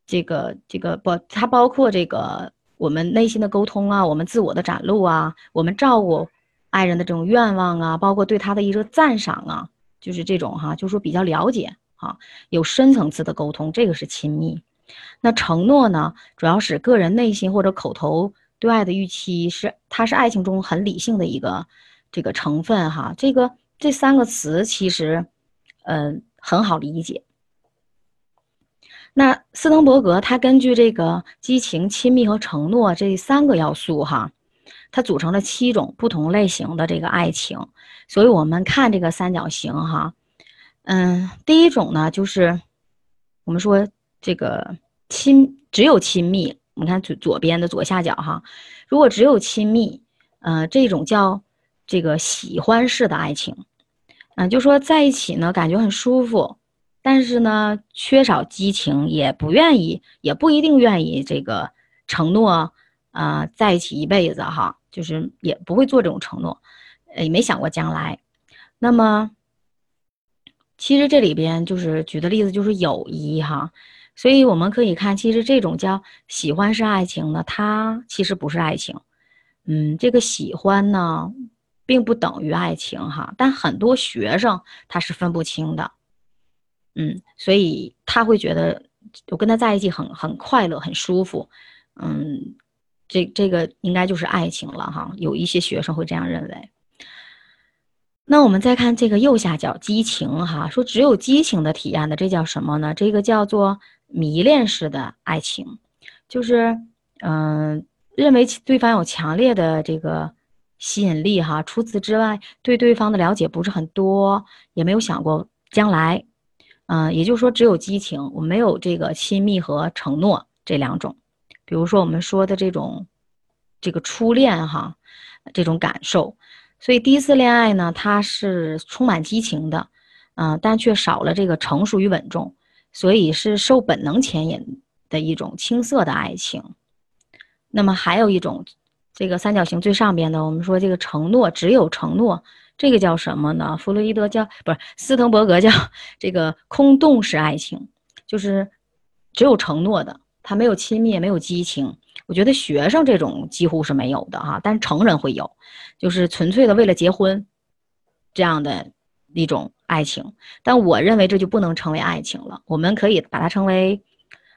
这个这个不，它包括这个。我们内心的沟通啊，我们自我的展露啊，我们照顾爱人的这种愿望啊，包括对他的一个赞赏啊，就是这种哈，就是说比较了解哈，有深层次的沟通，这个是亲密。那承诺呢，主要是个人内心或者口头对爱的预期，是它是爱情中很理性的一个这个成分哈。这个这三个词其实，嗯，很好理解。那斯滕伯格他根据这个激情、亲密和承诺这三个要素，哈，它组成了七种不同类型的这个爱情。所以我们看这个三角形，哈，嗯，第一种呢，就是我们说这个亲，只有亲密。你看左左边的左下角，哈，如果只有亲密，呃，这种叫这个喜欢式的爱情，嗯，就说在一起呢，感觉很舒服。但是呢，缺少激情，也不愿意，也不一定愿意这个承诺，啊，在一起一辈子哈，就是也不会做这种承诺，也没想过将来。那么，其实这里边就是举的例子就是友谊哈，所以我们可以看，其实这种叫喜欢是爱情呢，它其实不是爱情。嗯，这个喜欢呢，并不等于爱情哈，但很多学生他是分不清的。嗯，所以他会觉得我跟他在一起很很快乐，很舒服。嗯，这这个应该就是爱情了哈。有一些学生会这样认为。那我们再看这个右下角，激情哈，说只有激情的体验的，这叫什么呢？这个叫做迷恋式的爱情，就是嗯，认为对方有强烈的这个吸引力哈。除此之外，对对方的了解不是很多，也没有想过将来。嗯，也就是说，只有激情，我没有这个亲密和承诺这两种。比如说我们说的这种，这个初恋哈，这种感受。所以第一次恋爱呢，它是充满激情的，嗯，但却少了这个成熟与稳重，所以是受本能牵引的一种青涩的爱情。那么还有一种，这个三角形最上边的，我们说这个承诺，只有承诺。这个叫什么呢？弗洛伊德叫不是斯滕伯格叫这个空洞式爱情，就是只有承诺的，他没有亲密，没有激情。我觉得学生这种几乎是没有的哈，但是成人会有，就是纯粹的为了结婚这样的一种爱情，但我认为这就不能称为爱情了，我们可以把它称为，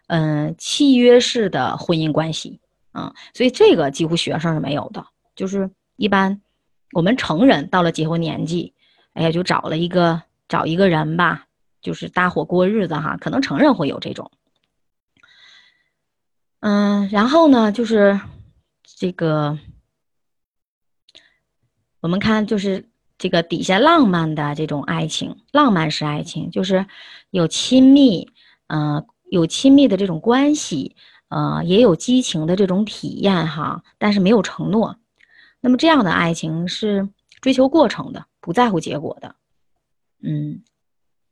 嗯，契约式的婚姻关系，啊，所以这个几乎学生是没有的，就是一般我们成人到了结婚年纪，哎呀，就找了一个找一个人吧，就是搭伙过日子哈，可能成人会有这种，嗯，然后呢，就是这个。我们看，就是这个底下浪漫的这种爱情，浪漫式爱情，就是有亲密，呃，有亲密的这种关系，呃，也有激情的这种体验哈，但是没有承诺。那么这样的爱情是追求过程的，不在乎结果的。嗯，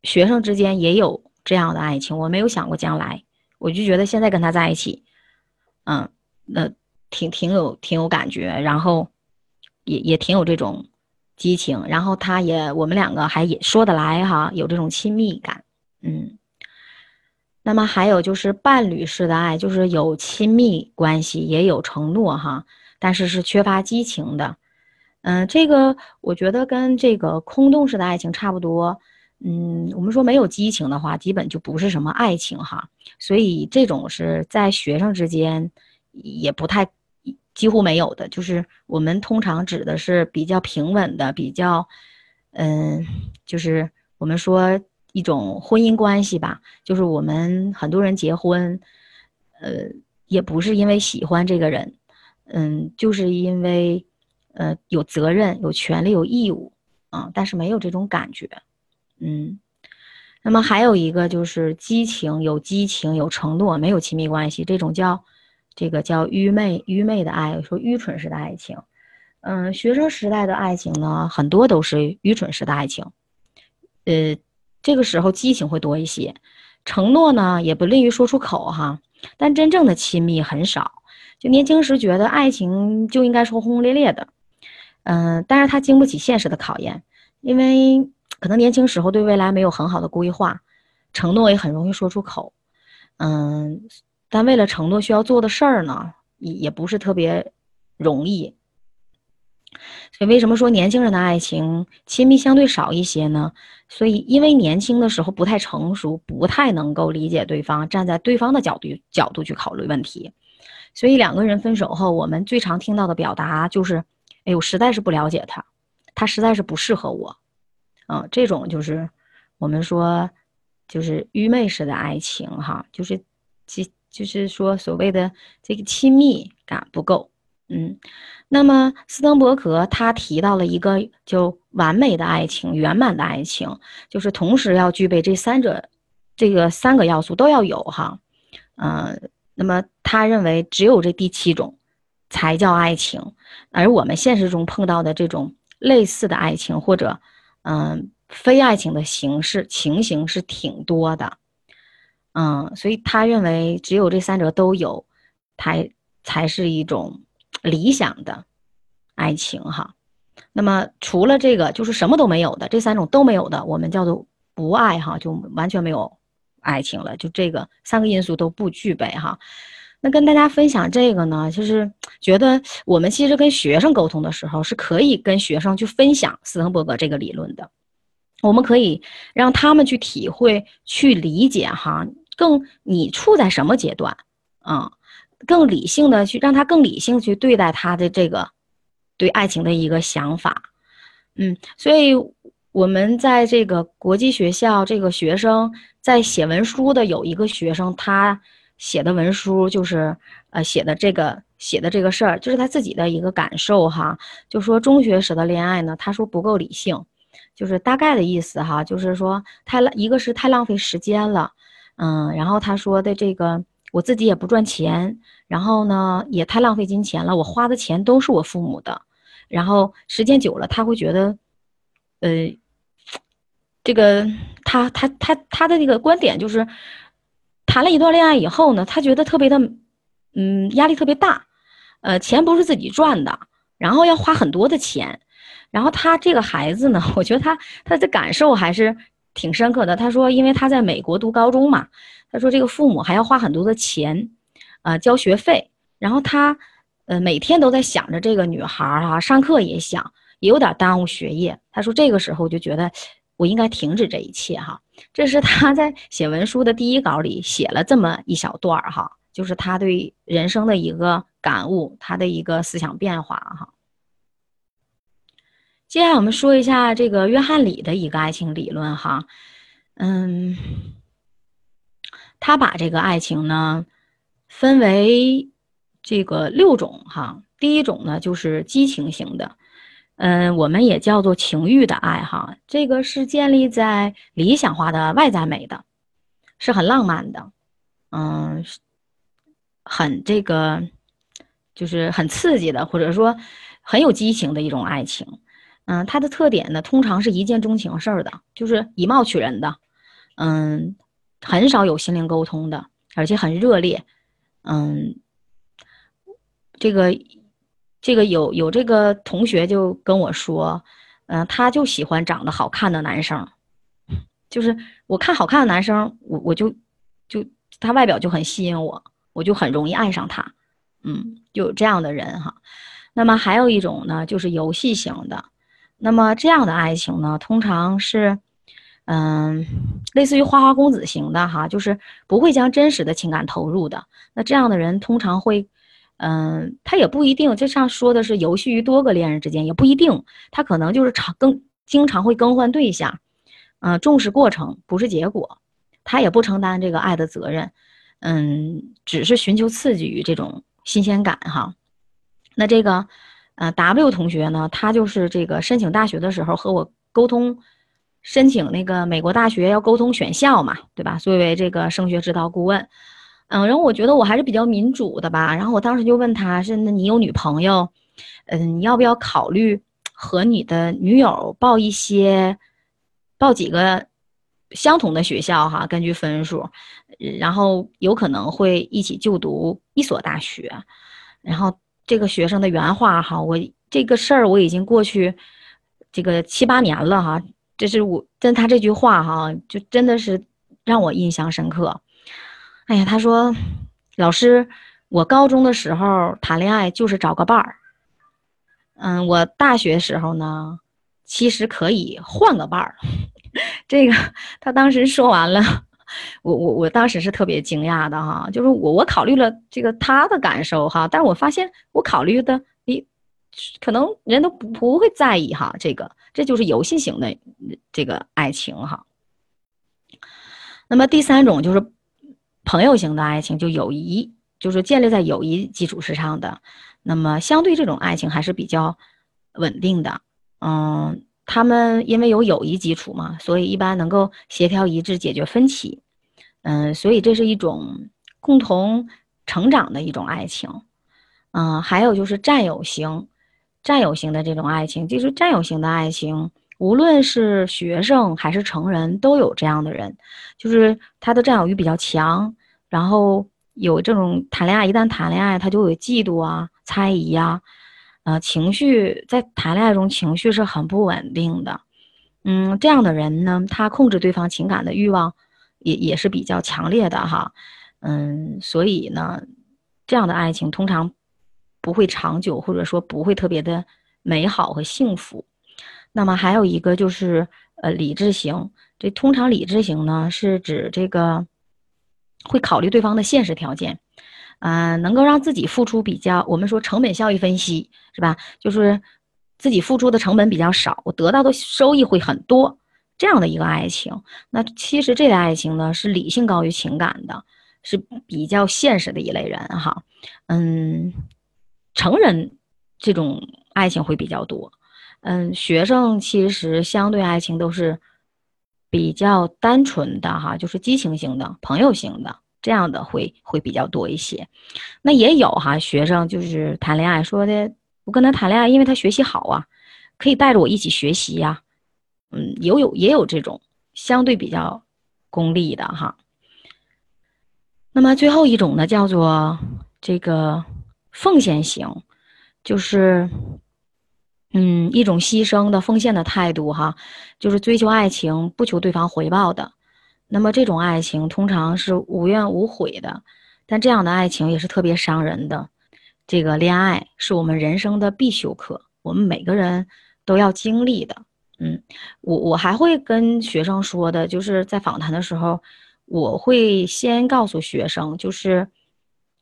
学生之间也有这样的爱情，我没有想过将来，我就觉得现在跟他在一起，嗯，那挺挺有挺有感觉，然后。也也挺有这种激情，然后他也我们两个还也说得来哈，有这种亲密感，嗯。那么还有就是伴侣式的爱，就是有亲密关系，也有承诺哈，但是是缺乏激情的，嗯，这个我觉得跟这个空洞式的爱情差不多，嗯，我们说没有激情的话，基本就不是什么爱情哈，所以这种是在学生之间也不太。几乎没有的，就是我们通常指的是比较平稳的，比较，嗯，就是我们说一种婚姻关系吧。就是我们很多人结婚，呃，也不是因为喜欢这个人，嗯，就是因为，呃，有责任、有权利、有义务，啊，但是没有这种感觉，嗯。那么还有一个就是激情，有激情、有承诺，没有亲密关系，这种叫。这个叫愚昧，愚昧的爱，说愚蠢式的爱情，嗯，学生时代的爱情呢，很多都是愚蠢式的爱情，呃，这个时候激情会多一些，承诺呢也不利于说出口哈，但真正的亲密很少，就年轻时觉得爱情就应该是轰轰烈烈的，嗯，但是他经不起现实的考验，因为可能年轻时候对未来没有很好的规划，承诺也很容易说出口，嗯。但为了承诺需要做的事儿呢，也也不是特别容易。所以为什么说年轻人的爱情亲密相对少一些呢？所以因为年轻的时候不太成熟，不太能够理解对方，站在对方的角度角度去考虑问题。所以两个人分手后，我们最常听到的表达就是：“哎，我实在是不了解他，他实在是不适合我。”嗯，这种就是我们说就是愚昧式的爱情哈，就是其。就是说，所谓的这个亲密感不够，嗯，那么斯滕伯格他提到了一个就完美的爱情、圆满的爱情，就是同时要具备这三者，这个三个要素都要有哈，嗯，那么他认为只有这第七种才叫爱情，而我们现实中碰到的这种类似的爱情或者嗯非爱情的形式情形是挺多的。嗯，所以他认为只有这三者都有，才才是一种理想的爱情哈。那么除了这个，就是什么都没有的，这三种都没有的，我们叫做不爱哈，就完全没有爱情了。就这个三个因素都不具备哈。那跟大家分享这个呢，就是觉得我们其实跟学生沟通的时候，是可以跟学生去分享斯滕伯格这个理论的，我们可以让他们去体会、去理解哈。更你处在什么阶段，啊，更理性的去让他更理性去对待他的这个对爱情的一个想法，嗯，所以我们在这个国际学校，这个学生在写文书的有一个学生，他写的文书就是呃写的这个写的这个事儿，就是他自己的一个感受哈，就说中学时的恋爱呢，他说不够理性，就是大概的意思哈，就是说太浪，一个是太浪费时间了。嗯，然后他说的这个，我自己也不赚钱，然后呢，也太浪费金钱了。我花的钱都是我父母的，然后时间久了，他会觉得，呃，这个他他他他的那个观点就是，谈了一段恋爱以后呢，他觉得特别的，嗯，压力特别大，呃，钱不是自己赚的，然后要花很多的钱，然后他这个孩子呢，*laughs* 我觉得他他的感受还是。挺深刻的。他说，因为他在美国读高中嘛，他说这个父母还要花很多的钱，啊，交学费。然后他，呃，每天都在想着这个女孩儿哈，上课也想，也有点耽误学业。他说这个时候就觉得，我应该停止这一切哈。这是他在写文书的第一稿里写了这么一小段儿哈，就是他对人生的一个感悟，他的一个思想变化哈。接下来我们说一下这个约翰里的一个爱情理论哈，嗯，他把这个爱情呢分为这个六种哈。第一种呢就是激情型的，嗯，我们也叫做情欲的爱哈。这个是建立在理想化的外在美的，是很浪漫的，嗯，很这个就是很刺激的，或者说很有激情的一种爱情。嗯，它的特点呢，通常是一见钟情事的，就是以貌取人的，嗯，很少有心灵沟通的，而且很热烈，嗯，这个，这个有有这个同学就跟我说，嗯，他就喜欢长得好看的男生，就是我看好看的男生，我我就就他外表就很吸引我，我就很容易爱上他，嗯，就有这样的人哈。那么还有一种呢，就是游戏型的。那么这样的爱情呢，通常是，嗯，类似于花花公子型的哈，就是不会将真实的情感投入的。那这样的人通常会，嗯，他也不一定，就像说的是游戏于多个恋人之间，也不一定，他可能就是常更经常会更换对象，嗯，重视过程不是结果，他也不承担这个爱的责任，嗯，只是寻求刺激与这种新鲜感哈。那这个。呃，W 同学呢，他就是这个申请大学的时候和我沟通，申请那个美国大学要沟通选校嘛，对吧？作为这个升学指导顾问，嗯，然后我觉得我还是比较民主的吧，然后我当时就问他是，那你有女朋友，嗯，你要不要考虑和你的女友报一些，报几个相同的学校哈？根据分数，然后有可能会一起就读一所大学，然后。这个学生的原话哈，我这个事儿我已经过去这个七八年了哈，这是我但他这句话哈，就真的是让我印象深刻。哎呀，他说，老师，我高中的时候谈恋爱就是找个伴儿，嗯，我大学时候呢，其实可以换个伴儿。*laughs* 这个他当时说完了。我我我当时是特别惊讶的哈，就是我我考虑了这个他的感受哈，但是我发现我考虑的你可能人都不不会在意哈，这个这就是游戏型的这个爱情哈。那么第三种就是朋友型的爱情，就友谊，就是建立在友谊基础之上的。那么相对这种爱情还是比较稳定的，嗯。他们因为有友谊基础嘛，所以一般能够协调一致解决分歧，嗯，所以这是一种共同成长的一种爱情，嗯，还有就是占有型，占有型的这种爱情，就是占有型的爱情，无论是学生还是成人都有这样的人，就是他的占有欲比较强，然后有这种谈恋爱，一旦谈恋爱他就有嫉妒啊、猜疑呀。呃，情绪在谈恋爱中情绪是很不稳定的，嗯，这样的人呢，他控制对方情感的欲望也也是比较强烈的哈，嗯，所以呢，这样的爱情通常不会长久，或者说不会特别的美好和幸福。那么还有一个就是呃理智型，这通常理智型呢是指这个会考虑对方的现实条件。嗯，能够让自己付出比较，我们说成本效益分析是吧？就是自己付出的成本比较少，我得到的收益会很多，这样的一个爱情。那其实这类爱情呢，是理性高于情感的，是比较现实的一类人哈。嗯，成人这种爱情会比较多，嗯，学生其实相对爱情都是比较单纯的哈，就是激情型的、朋友型的。这样的会会比较多一些，那也有哈学生就是谈恋爱说的，我跟他谈恋爱，因为他学习好啊，可以带着我一起学习呀，嗯，有有也有这种相对比较功利的哈。那么最后一种呢，叫做这个奉献型，就是嗯一种牺牲的奉献的态度哈，就是追求爱情不求对方回报的。那么这种爱情通常是无怨无悔的，但这样的爱情也是特别伤人的。这个恋爱是我们人生的必修课，我们每个人都要经历的。嗯，我我还会跟学生说的，就是在访谈的时候，我会先告诉学生，就是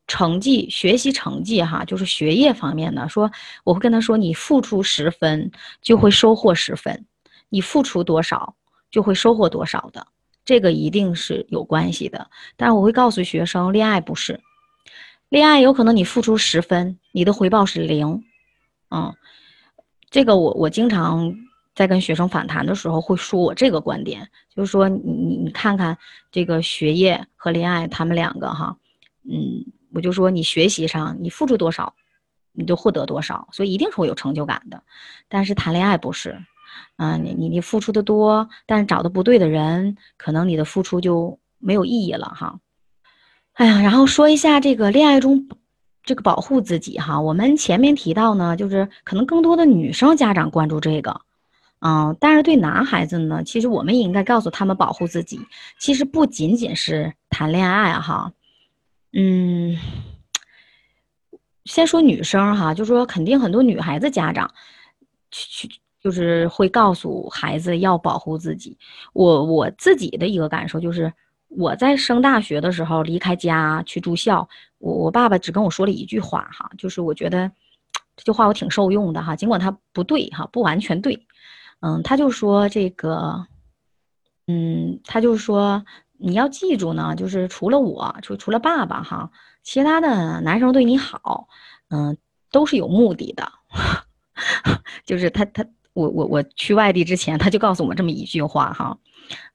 成绩、学习成绩哈，就是学业方面的，说我会跟他说，你付出十分就会收获十分，你付出多少就会收获多少的，这个一定是有关系的。但是我会告诉学生，恋爱不是，恋爱有可能你付出十分，你的回报是零，嗯，这个我我经常。在跟学生反弹的时候，会说我这个观点，就是说你你你看看这个学业和恋爱，他们两个哈，嗯，我就说你学习上你付出多少，你就获得多少，所以一定是会有成就感的。但是谈恋爱不是，嗯，你你你付出的多，但是找的不对的人，可能你的付出就没有意义了哈。哎呀，然后说一下这个恋爱中这个保护自己哈，我们前面提到呢，就是可能更多的女生家长关注这个。嗯，但是对男孩子呢，其实我们也应该告诉他们保护自己。其实不仅仅是谈恋爱哈，嗯，先说女生哈，就说肯定很多女孩子家长去去就是会告诉孩子要保护自己。我我自己的一个感受就是，我在升大学的时候离开家去住校，我我爸爸只跟我说了一句话哈，就是我觉得这句话我挺受用的哈，尽管他不对哈，不完全对。嗯，他就说这个，嗯，他就说你要记住呢，就是除了我，除除了爸爸哈，其他的男生对你好，嗯，都是有目的的。*laughs* 就是他他我我我去外地之前，他就告诉我这么一句话哈。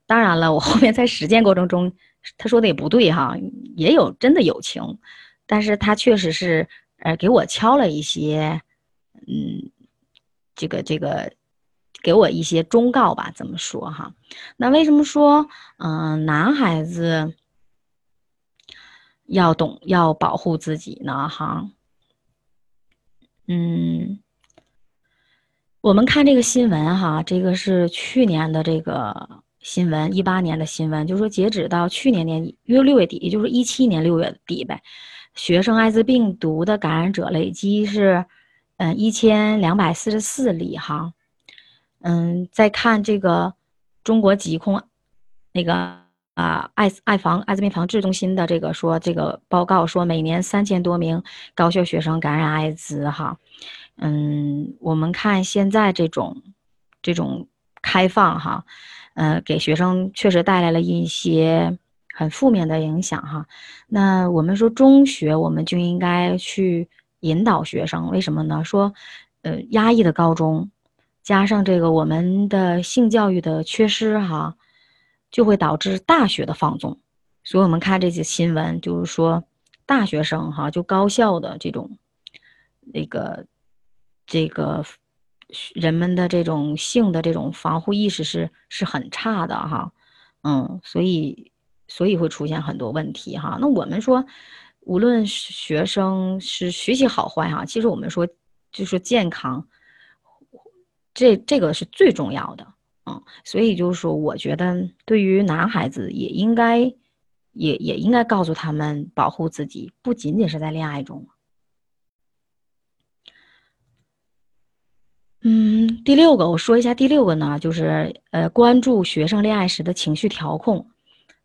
当然了，我后面在实践过程中，他说的也不对哈，也有真的友情，但是他确实是呃给我敲了一些，嗯，这个这个。给我一些忠告吧，怎么说哈？那为什么说，嗯，男孩子要懂要保护自己呢？哈，嗯，我们看这个新闻哈，这个是去年的这个新闻，一八年的新闻，就是说截止到去年年底约六月底，也就是一七年六月底呗，学生艾滋病毒的感染者累计是，嗯，一千两百四十四例哈。嗯，再看这个中国疾控那个啊，爱爱防艾滋病防治中心的这个说这个报告说，每年三千多名高校学生感染艾滋哈。嗯，我们看现在这种这种开放哈，呃，给学生确实带来了一些很负面的影响哈。那我们说中学我们就应该去引导学生，为什么呢？说呃，压抑的高中。加上这个我们的性教育的缺失哈，就会导致大学的放纵。所以我们看这些新闻，就是说大学生哈，就高校的这种那个这个人们的这种性的这种防护意识是是很差的哈。嗯，所以所以会出现很多问题哈。那我们说，无论学生是学习好坏哈，其实我们说就是健康。这这个是最重要的，嗯，所以就是说，我觉得对于男孩子也应该，也也应该告诉他们保护自己，不仅仅是在恋爱中。嗯，第六个我说一下，第六个呢，就是呃，关注学生恋爱时的情绪调控。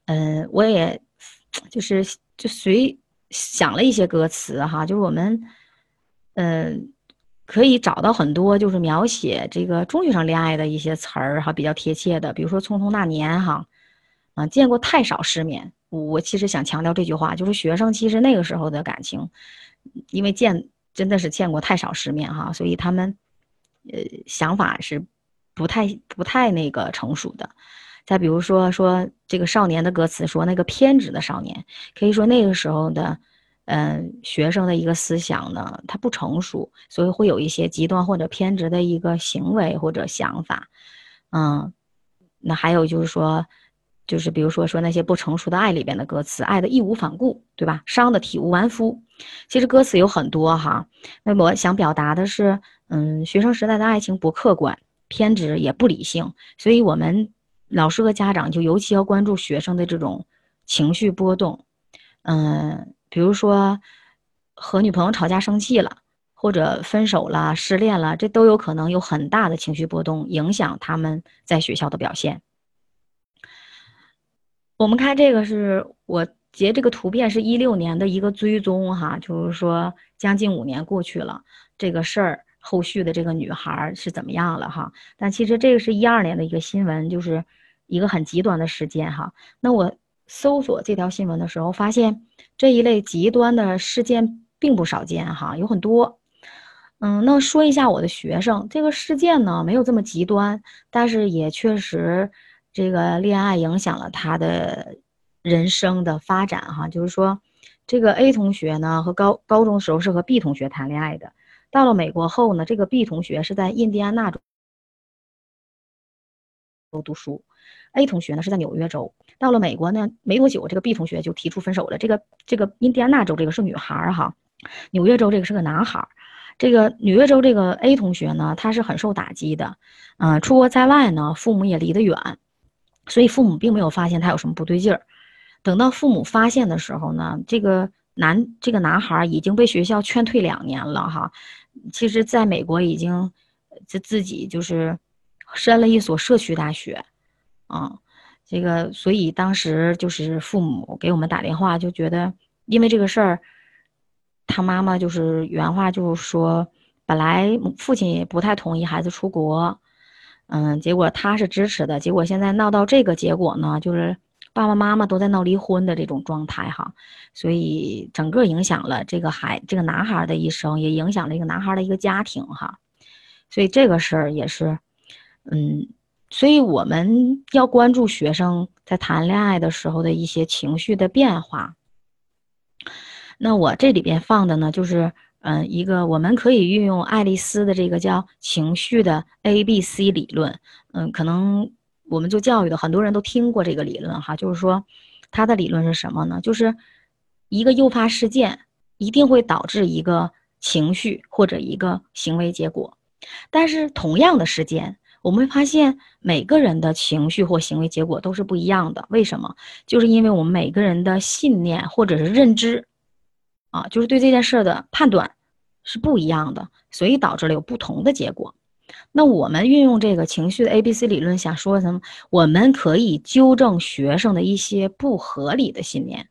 嗯，我也就是就随想了一些歌词哈，就是我们，嗯。可以找到很多就是描写这个中学生恋爱的一些词儿哈，比较贴切的，比如说《匆匆那年》哈，啊，见过太少世面。我其实想强调这句话，就是学生其实那个时候的感情，因为见真的是见过太少世面哈，所以他们呃想法是不太不太那个成熟的。再比如说说这个少年的歌词，说那个偏执的少年，可以说那个时候的。嗯，学生的一个思想呢，他不成熟，所以会有一些极端或者偏执的一个行为或者想法。嗯，那还有就是说，就是比如说说那些不成熟的爱里边的歌词，爱的义无反顾，对吧？伤的体无完肤。其实歌词有很多哈。那我想表达的是，嗯，学生时代的爱情不客观、偏执也不理性，所以我们老师和家长就尤其要关注学生的这种情绪波动。嗯。比如说，和女朋友吵架生气了，或者分手了、失恋了，这都有可能有很大的情绪波动，影响他们在学校的表现。我们看这个是我截这个图片，是一六年的一个追踪哈，就是说将近五年过去了，这个事儿后续的这个女孩是怎么样了哈？但其实这个是一二年的一个新闻，就是一个很极端的事件哈。那我搜索这条新闻的时候，发现这一类极端的事件并不少见哈，有很多。嗯，那说一下我的学生这个事件呢，没有这么极端，但是也确实。这个恋爱影响了他的人生的发展，哈，就是说，这个 A 同学呢和高高中时候是和 B 同学谈恋爱的，到了美国后呢，这个 B 同学是在印第安纳州读书，A 同学呢是在纽约州。到了美国呢，没多久，这个 B 同学就提出分手了。这个这个印第安纳州这个是女孩儿哈，纽约州这个是个男孩儿。这个纽约州这个 A 同学呢，他是很受打击的，嗯，出国在外呢，父母也离得远。所以父母并没有发现他有什么不对劲儿，等到父母发现的时候呢，这个男这个男孩已经被学校劝退两年了哈。其实，在美国已经自自己就是申了一所社区大学，啊，这个所以当时就是父母给我们打电话，就觉得因为这个事儿，他妈妈就是原话就是说，本来父亲也不太同意孩子出国。嗯，结果他是支持的，结果现在闹到这个结果呢，就是爸爸妈妈都在闹离婚的这种状态哈，所以整个影响了这个孩这个男孩的一生，也影响了一个男孩的一个家庭哈，所以这个事儿也是，嗯，所以我们要关注学生在谈恋爱的时候的一些情绪的变化。那我这里边放的呢，就是。嗯，一个我们可以运用爱丽丝的这个叫情绪的 A B C 理论。嗯，可能我们做教育的很多人都听过这个理论哈，就是说，它的理论是什么呢？就是一个诱发事件一定会导致一个情绪或者一个行为结果，但是同样的事件，我们会发现每个人的情绪或行为结果都是不一样的。为什么？就是因为我们每个人的信念或者是认知，啊，就是对这件事的判断。是不一样的，所以导致了有不同的结果。那我们运用这个情绪的 A B C 理论，想说什么？我们可以纠正学生的一些不合理的信念，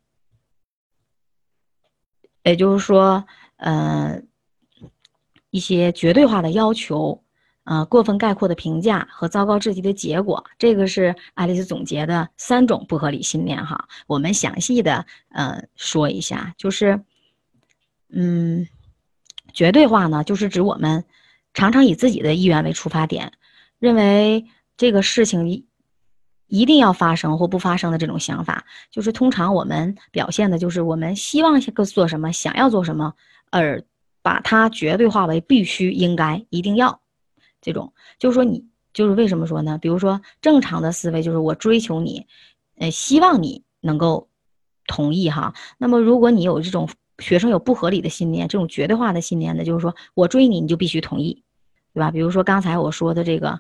也就是说，呃，一些绝对化的要求，呃，过分概括的评价和糟糕至极的结果。这个是爱丽丝总结的三种不合理信念。哈，我们详细的呃说一下，就是，嗯。绝对化呢，就是指我们常常以自己的意愿为出发点，认为这个事情一一定要发生或不发生的这种想法，就是通常我们表现的就是我们希望做什么，想要做什么，而把它绝对化为必须、应该、一定要这种。就是说，你就是为什么说呢？比如说，正常的思维就是我追求你，呃，希望你能够同意哈。那么，如果你有这种。学生有不合理的信念，这种绝对化的信念呢，就是说我追你，你就必须同意，对吧？比如说刚才我说的这个，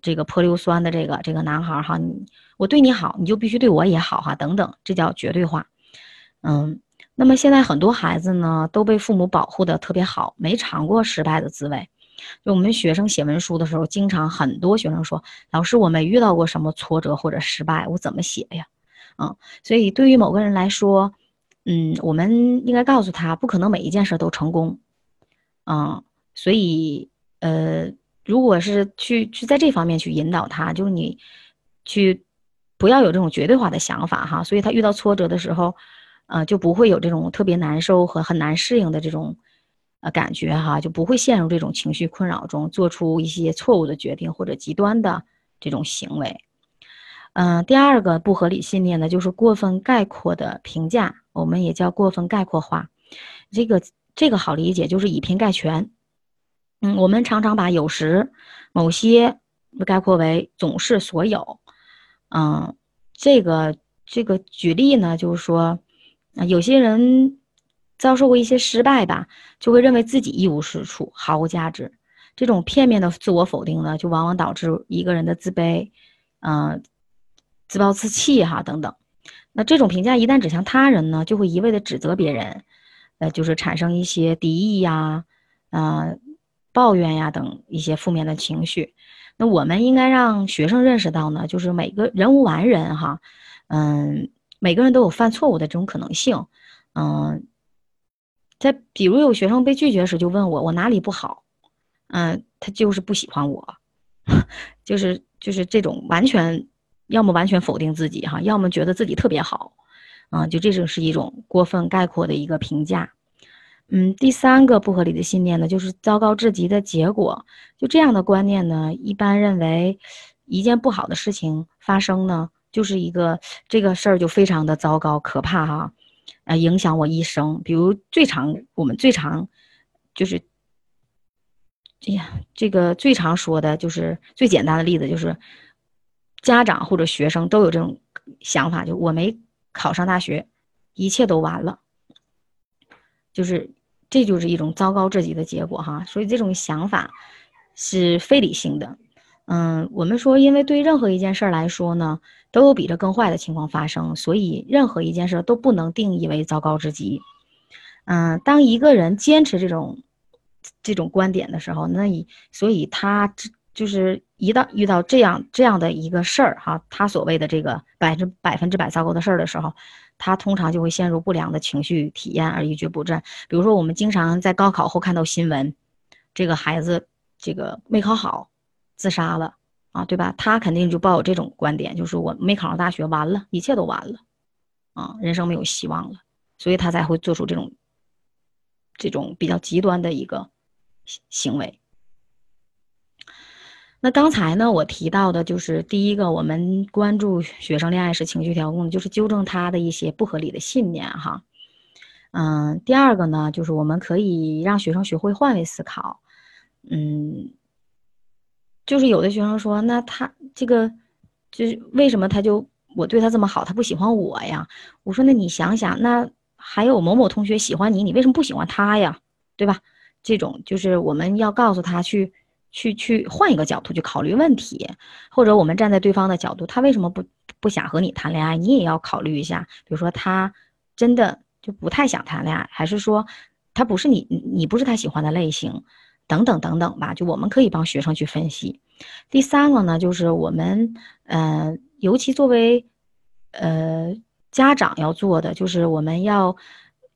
这个泼硫酸的这个这个男孩哈，你我对你好，你就必须对我也好哈，等等，这叫绝对化。嗯，那么现在很多孩子呢都被父母保护的特别好，没尝过失败的滋味。就我们学生写文书的时候，经常很多学生说，老师我没遇到过什么挫折或者失败，我怎么写呀？嗯，所以对于某个人来说。嗯，我们应该告诉他，不可能每一件事都成功，嗯，所以，呃，如果是去去在这方面去引导他，就是你去不要有这种绝对化的想法哈，所以他遇到挫折的时候，呃，就不会有这种特别难受和很难适应的这种呃感觉哈，就不会陷入这种情绪困扰中，做出一些错误的决定或者极端的这种行为。嗯，第二个不合理信念呢，就是过分概括的评价，我们也叫过分概括化。这个这个好理解，就是以偏概全。嗯，我们常常把有时、某些概括为总是、所有。嗯，这个这个举例呢，就是说，有些人遭受过一些失败吧，就会认为自己一无是处、毫无价值。这种片面的自我否定呢，就往往导致一个人的自卑。嗯。自暴自弃哈等等，那这种评价一旦指向他人呢，就会一味的指责别人，呃，就是产生一些敌意呀，呃，抱怨呀等一些负面的情绪。那我们应该让学生认识到呢，就是每个人无完人哈，嗯，每个人都有犯错误的这种可能性，嗯，在比如有学生被拒绝时，就问我我哪里不好，嗯，他就是不喜欢我，*laughs* 就是就是这种完全要么完全否定自己哈，要么觉得自己特别好，啊，就这种是一种过分概括的一个评价。嗯，第三个不合理的信念呢，就是糟糕至极的结果。就这样的观念呢，一般认为，一件不好的事情发生呢，就是一个这个事儿就非常的糟糕可怕哈，呃，影响我一生。比如最常我们最常就是，哎呀，这个最常说的就是最简单的例子就是，家长或者学生都有这种想法，就我没考上大学，一切都完了。就是，这就是一种糟糕至极的结果哈，所以这种想法是非理性的。嗯，我们说，因为对任何一件事儿来说呢，都有比这更坏的情况发生，所以任何一件事都不能定义为糟糕至极。嗯，当一个人坚持这种这种观点的时候，那以所以他就是一到遇到这样这样的一个事儿哈，他所谓的这个百分百分之百糟糕的事儿的时候。他通常就会陷入不良的情绪体验而一蹶不振。比如说，我们经常在高考后看到新闻，这个孩子这个没考好，自杀了啊，对吧？他肯定就抱有这种观点，就是我没考上大学，完了，一切都完了，啊，人生没有希望了，所以他才会做出这种这种比较极端的一个行为。那刚才呢，我提到的就是第一个，我们关注学生恋爱时情绪调控，就是纠正他的一些不合理的信念哈。嗯，第二个呢，就是我们可以让学生学会换位思考。嗯，就是有的学生说，那他这个就是为什么他就我对他这么好，他不喜欢我呀？我说，那你想想，那还有某某同学喜欢你，你为什么不喜欢他呀？对吧？这种就是我们要告诉他去。去去换一个角度去考虑问题，或者我们站在对方的角度，他为什么不不想和你谈恋爱？你也要考虑一下。比如说他真的就不太想谈恋爱，还是说他不是你你不是他喜欢的类型，等等等等吧。就我们可以帮学生去分析。第三个呢，就是我们呃，尤其作为呃家长要做的，就是我们要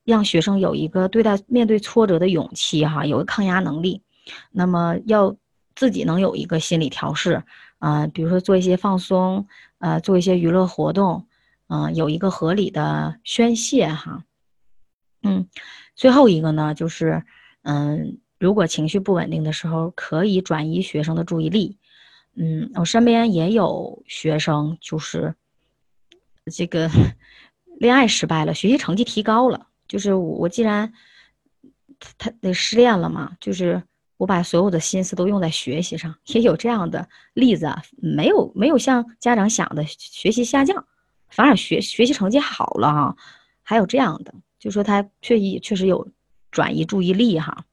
让学生有一个对待面对挫折的勇气哈，有个抗压能力。那么要。自己能有一个心理调试，啊，比如说做一些放松，呃，做一些娱乐活动，嗯，有一个合理的宣泄哈，嗯，最后一个呢，就是，嗯，如果情绪不稳定的时候，可以转移学生的注意力，嗯，我身边也有学生就是这个恋爱失败了，学习成绩提高了，就是我既然他他失恋了嘛，就是。我把所有的心思都用在学习上，也有这样的例子啊，没有没有像家长想的学习下降，反而学学习成绩好了哈，还有这样的，就说他确实确实有转移注意力哈，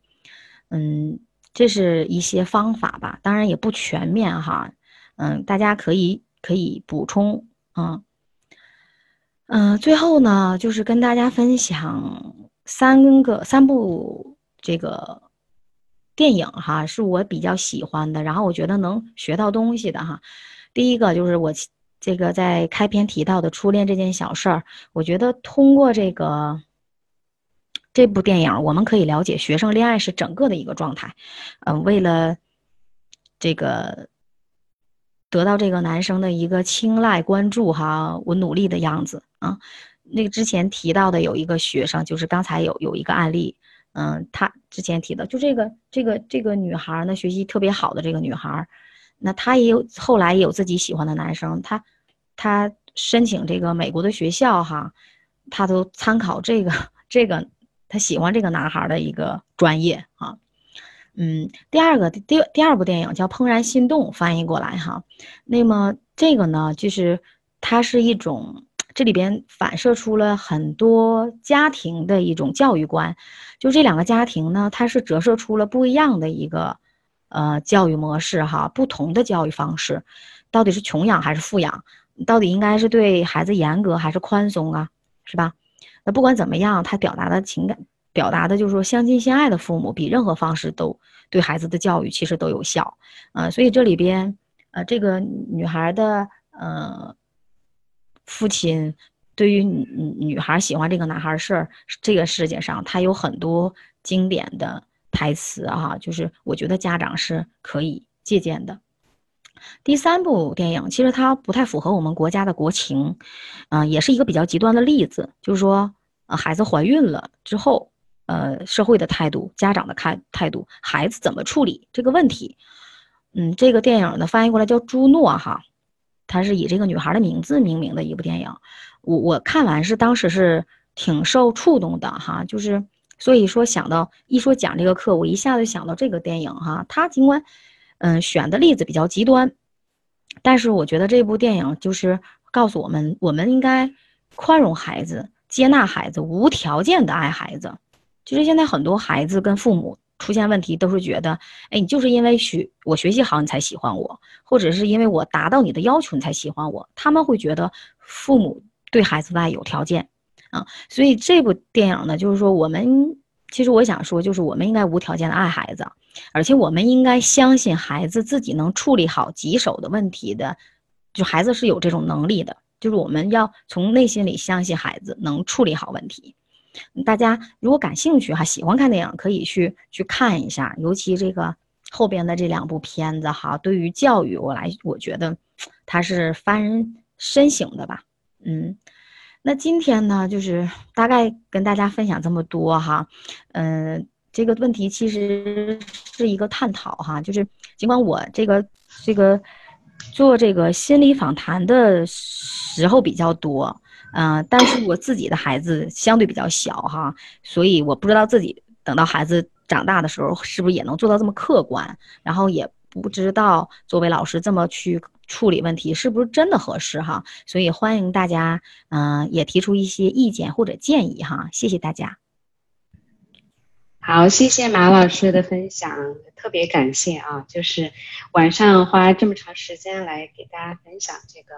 嗯，这是一些方法吧，当然也不全面哈，嗯，大家可以可以补充啊，嗯，最后呢，就是跟大家分享三个三部这个。电影哈是我比较喜欢的，然后我觉得能学到东西的哈。第一个就是我这个在开篇提到的初恋这件小事儿，我觉得通过这个这部电影，我们可以了解学生恋爱是整个的一个状态。嗯，为了这个得到这个男生的一个青睐关注哈，我努力的样子啊。那个之前提到的有一个学生，就是刚才有有一个案例。嗯，他之前提的就这个这个这个女孩呢，学习特别好的这个女孩，那她也有后来也有自己喜欢的男生，她她申请这个美国的学校哈，她都参考这个 *laughs* 这个她喜欢这个男孩的一个专业啊。嗯，第二个第第二部电影叫《怦然心动》，翻译过来哈，那么这个呢，就是它是一种。这里边反射出了很多家庭的一种教育观，就这两个家庭呢，它是折射出了不一样的一个呃教育模式哈，不同的教育方式，到底是穷养还是富养？到底应该是对孩子严格还是宽松啊？是吧？那不管怎么样，他表达的情感表达的就是说相亲相爱的父母比任何方式都对孩子的教育其实都有效，呃，所以这里边呃这个女孩的呃父亲对于女女孩喜欢这个男孩事儿这个事情上，他有很多经典的台词啊，就是我觉得家长是可以借鉴的。第三部电影其实它不太符合我们国家的国情，嗯，也是一个比较极端的例子，就是说，呃，孩子怀孕了之后，呃，社会的态度、家长的态态度、孩子怎么处理这个问题，嗯，这个电影呢翻译过来叫《朱诺》哈，它是以这个女孩的名字命名的一部电影，我我看完是当时是挺受触动的哈，就是所以说想到一说讲这个课，我一下子想到这个电影哈，它尽管。嗯，选的例子比较极端，但是我觉得这部电影就是告诉我们，我们应该宽容孩子，接纳孩子，无条件的爱孩子。就是现在很多孩子跟父母出现问题，都是觉得，哎，你就是因为学我学习好，你才喜欢我，或者是因为我达到你的要求，你才喜欢我。他们会觉得父母对孩子的爱有条件啊，所以这部电影呢，就是说我们其实我想说，就是我们应该无条件的爱孩子。而且我们应该相信孩子自己能处理好棘手的问题的，就孩子是有这种能力的。就是我们要从内心里相信孩子能处理好问题。大家如果感兴趣哈，喜欢看电影可以去去看一下，尤其这个后边的这两部片子哈，对于教育我来，我觉得它是发人深省的吧。嗯，那今天呢，就是大概跟大家分享这么多哈，嗯。这个问题其实是一个探讨哈，就是尽管我这个这个做这个心理访谈的时候比较多，嗯，但是我自己的孩子相对比较小哈，所以我不知道自己等到孩子长大的时候是不是也能做到这么客观，然后也不知道作为老师这么去处理问题是不是真的合适哈，所以欢迎大家嗯也提出一些意见或者建议哈，谢谢大家。好，谢谢马老师的分享，特别感谢啊！就是晚上花这么长时间来给大家分享这个，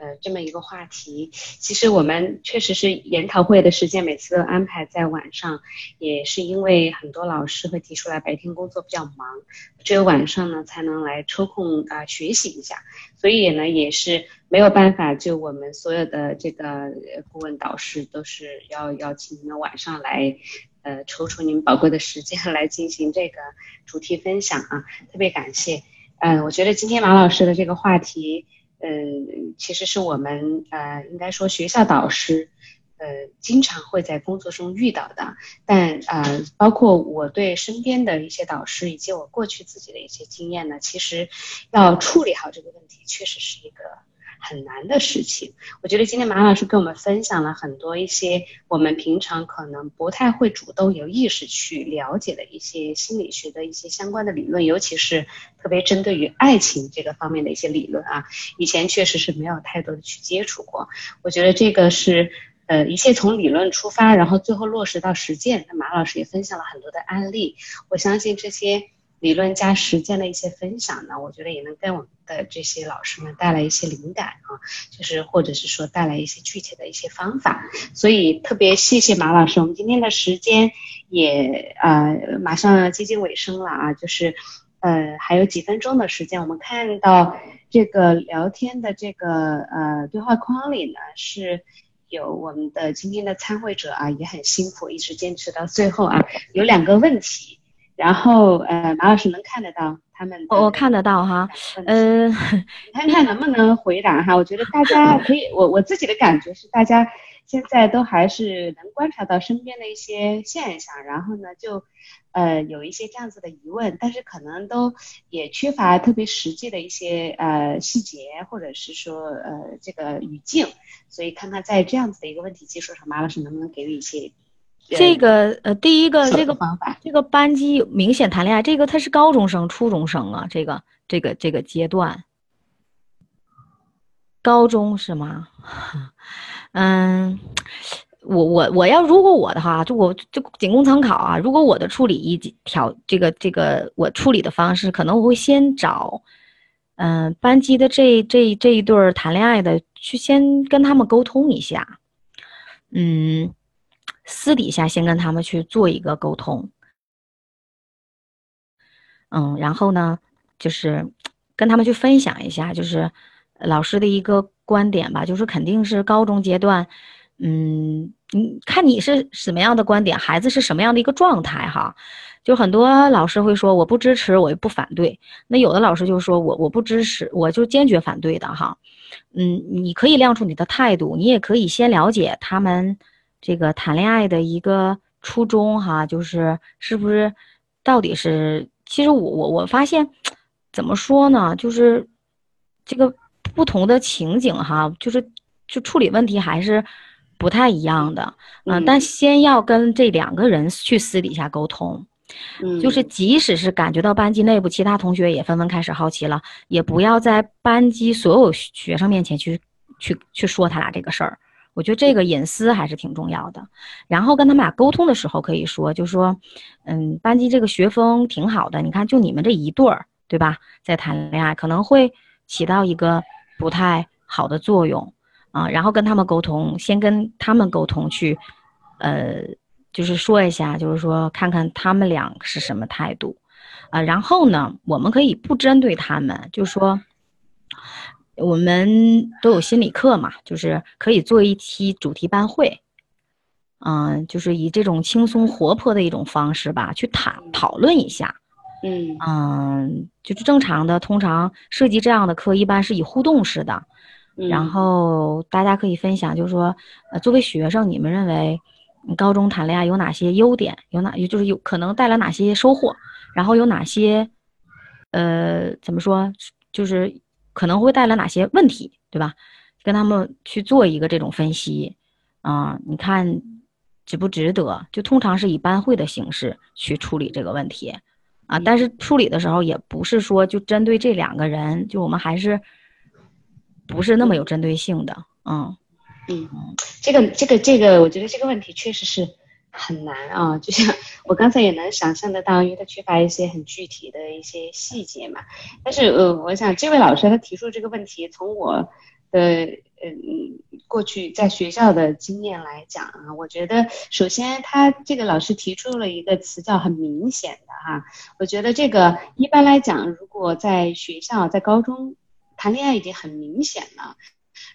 呃，这么一个话题。其实我们确实是研讨会的时间每次都安排在晚上，也是因为很多老师会提出来白天工作比较忙，只有晚上呢才能来抽空啊学习一下，所以呢也是没有办法，就我们所有的这个顾问导师都是要邀请你们晚上来。呃，抽出你们宝贵的时间来进行这个主题分享啊，特别感谢。嗯，我觉得今天马老师的这个话题，嗯，其实是我们呃，应该说学校导师，呃，经常会在工作中遇到的。但呃，包括我对身边的一些导师以及我过去自己的一些经验呢，其实要处理好这个问题，确实是一个。很难的事情，我觉得今天马老师跟我们分享了很多一些我们平常可能不太会主动有意识去了解的一些心理学的一些相关的理论，尤其是特别针对于爱情这个方面的一些理论啊，以前确实是没有太多的去接触过。我觉得这个是呃一切从理论出发，然后最后落实到实践。那马老师也分享了很多的案例，我相信这些。理论加实践的一些分享呢，我觉得也能给我们的这些老师们带来一些灵感啊，就是或者是说带来一些具体的一些方法。所以特别谢谢马老师，我们今天的时间也呃马上接近尾声了啊，就是呃还有几分钟的时间，我们看到这个聊天的这个呃对话框里呢是有我们的今天的参会者啊，也很辛苦，一直坚持到最后啊，有两个问题。然后，呃，马老师能看得到他们，我我看得到哈，嗯，*laughs* 看看能不能回答哈。我觉得大家可以，我我自己的感觉是，大家现在都还是能观察到身边的一些现象，然后呢，就呃有一些这样子的疑问，但是可能都也缺乏特别实际的一些呃细节，或者是说呃这个语境，所以看看在这样子的一个问题基础上，马老师能不能给予一些。这个呃，第一个这个方法，这个班级明显谈恋爱，这个他是高中生、初中生啊，这个这个这个阶段，高中是吗？*laughs* 嗯，我我我要如果我的话，就我就仅供参考啊。如果我的处理一条这个这个我处理的方式，可能我会先找嗯班级的这这这一对谈恋爱的去先跟他们沟通一下，嗯。私底下先跟他们去做一个沟通。嗯，然后呢，就是跟他们去分享一下，就是老师的一个观点吧，就是肯定是高中阶段，嗯，你看你是什么样的观点，孩子是什么样的一个状态哈。就很多老师会说我不支持，我也不反对。那有的老师就说我我不支持，我就坚决反对的哈。嗯，你可以亮出你的态度，你也可以先了解他们这个谈恋爱的一个初衷哈，就是是不是到底是。其实我我我发现，怎么说呢？就是这个不同的情景哈，就是就处理问题还是不太一样的。嗯，但先要跟这两个人去私底下沟通。嗯，就是即使是感觉到班级内部其他同学也纷纷开始好奇了，也不要在班级所有学生面前去去去说他俩这个事儿。我觉得这个隐私还是挺重要的，然后跟他们俩沟通的时候可以说，就说，嗯，班级这个学风挺好的，你看就你们这一对儿，对吧，在谈恋爱可能会起到一个不太好的作用啊，然后跟他们沟通，先跟他们沟通去，呃，就是说一下，就是说看看他们俩是什么态度，啊，然后呢，我们可以不针对他们，就说。我们都有心理课嘛，就是可以做一期主题班会，嗯，就是以这种轻松活泼的一种方式吧，去谈讨论一下，嗯嗯，就是正常的，通常设计这样的课一般是以互动式的，然后大家可以分享，就是说，呃，作为学生，你们认为高中谈恋爱有哪些优点？有哪，就是有可能带来哪些收获？然后有哪些，呃，怎么说，就是。可能会带来哪些问题，对吧？跟他们去做一个这种分析，啊，你看值不值得？就通常是以班会的形式去处理这个问题，啊，但是处理的时候也不是说就针对这两个人，就我们还是不是那么有针对性的，嗯嗯，这个这个这个，我觉得这个问题确实是。很难啊，就像我刚才也能想象得到，因为他缺乏一些很具体的一些细节嘛。但是呃，我想这位老师他提出这个问题，从我的嗯过去在学校的经验来讲啊，我觉得首先他这个老师提出了一个词叫很明显的哈。我觉得这个一般来讲，如果在学校在高中谈恋爱已经很明显了。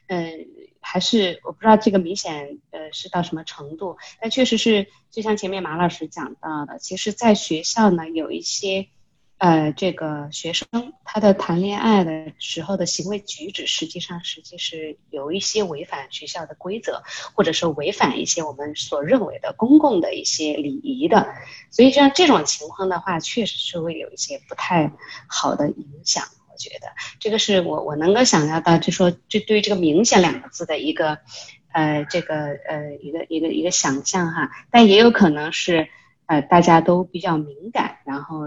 嗯，还是我不知道这个明显呃是到什么程度，但确实是就像前面马老师讲到的，其实在学校呢有一些呃这个学生他的谈恋爱的时候的行为举止，实际上实际是有一些违反学校的规则，或者说违反一些我们所认为的公共的一些礼仪的，所以像这种情况的话，确实是会有一些不太好的影响。觉得这个是我我能够想象到，就说就对于这个“明显”两个字的一个，呃，这个呃一个一个一个想象哈，但也有可能是呃大家都比较敏感，然后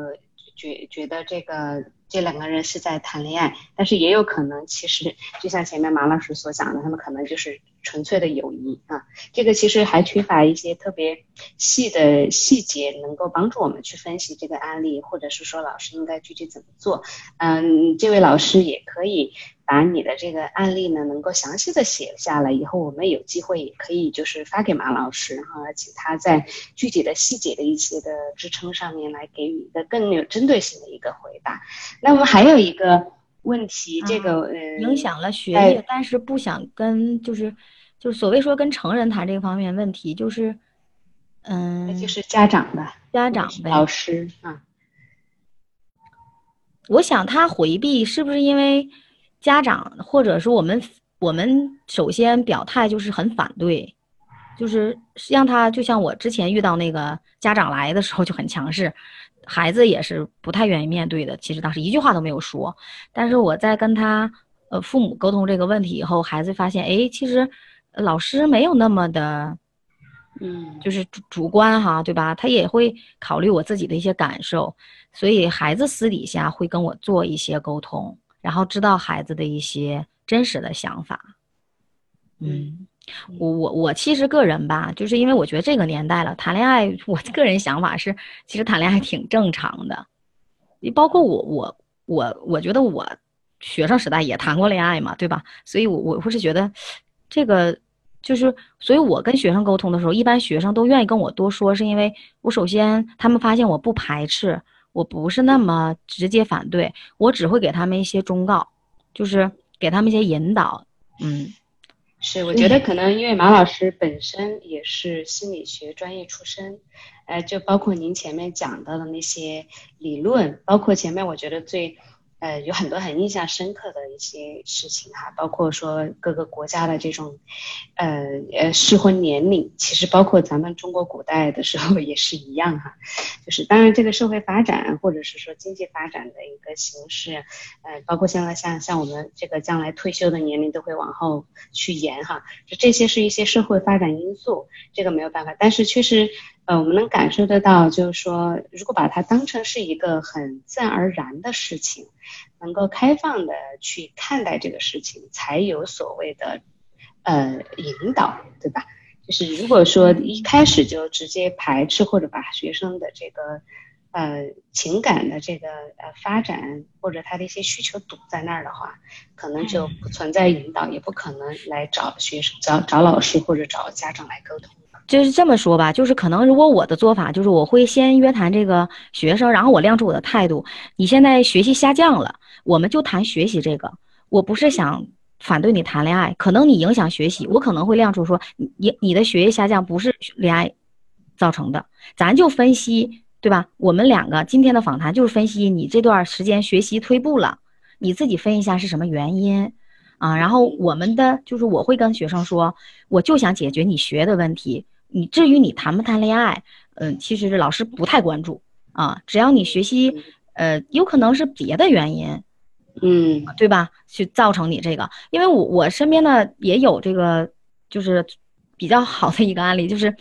觉觉得这个。这两个人是在谈恋爱，但是也有可能，其实就像前面马老师所讲的，他们可能就是纯粹的友谊啊。这个其实还缺乏一些特别细的细节，能够帮助我们去分析这个案例，或者是说老师应该具体怎么做。嗯，这位老师也可以。把你的这个案例呢，能够详细的写下来，以后我们有机会也可以就是发给马老师，然后请他在具体的细节的一些的支撑上面来给予一个更有针对性的一个回答。那我们还有一个问题，这个呃，影响了学业，但是不想跟就是就是所谓说跟成人谈这方面问题，就是嗯，那就是家长吧家长呗，老师啊。我想他回避是不是因为？家长或者说我们，我们首先表态就是很反对，就是让他就像我之前遇到那个家长来的时候就很强势，孩子也是不太愿意面对的。其实当时一句话都没有说，但是我在跟他呃父母沟通这个问题以后，孩子发现，哎，其实老师没有那么的，嗯，就是主主观哈，对吧？他也会考虑我自己的一些感受，所以孩子私底下会跟我做一些沟通。然后知道孩子的一些真实的想法，嗯，我我我其实个人吧，就是因为我觉得这个年代了，谈恋爱，我个人想法是，其实谈恋爱挺正常的。你包括我我我我觉得我学生时代也谈过恋爱嘛，对吧？所以，我我会是觉得这个就是，所以我跟学生沟通的时候，一般学生都愿意跟我多说，是因为我首先他们发现我不排斥，我不是那么直接反对，我只会给他们一些忠告，就是给他们一些引导。嗯，是，我觉得可能因为马老师本身也是心理学专业出身，呃，就包括您前面讲到的那些理论，包括前面我觉得最。呃，有很多很印象深刻的一些事情哈，包括说各个国家的这种，呃呃适婚年龄，其实包括咱们中国古代的时候也是一样哈，就是当然这个社会发展或者是说经济发展的一个形式，呃，包括现在像像我们这个将来退休的年龄都会往后去延哈，就这些是一些社会发展因素，这个没有办法，但是确实。呃，我们能感受得到，就是说，如果把它当成是一个很自然而然的事情，能够开放的去看待这个事情，才有所谓的呃引导，对吧？就是如果说一开始就直接排斥或者把学生的这个呃情感的这个呃发展或者他的一些需求堵在那儿的话，可能就不存在引导，也不可能来找学生、找找老师或者找家长来沟通。就是这么说吧，就是可能如果我的做法就是我会先约谈这个学生，然后我亮出我的态度。你现在学习下降了，我们就谈学习这个。我不是想反对你谈恋爱，可能你影响学习，我可能会亮出说你你的学业下降不是恋爱造成的，咱就分析对吧？我们两个今天的访谈就是分析你这段时间学习退步了，你自己分析一下是什么原因啊？然后我们的就是我会跟学生说，我就想解决你学的问题。你至于你谈不谈恋爱，嗯，其实老师不太关注啊。只要你学习，呃，有可能是别的原因，嗯，对吧？去造成你这个，因为我我身边呢也有这个，就是比较好的一个案例，就是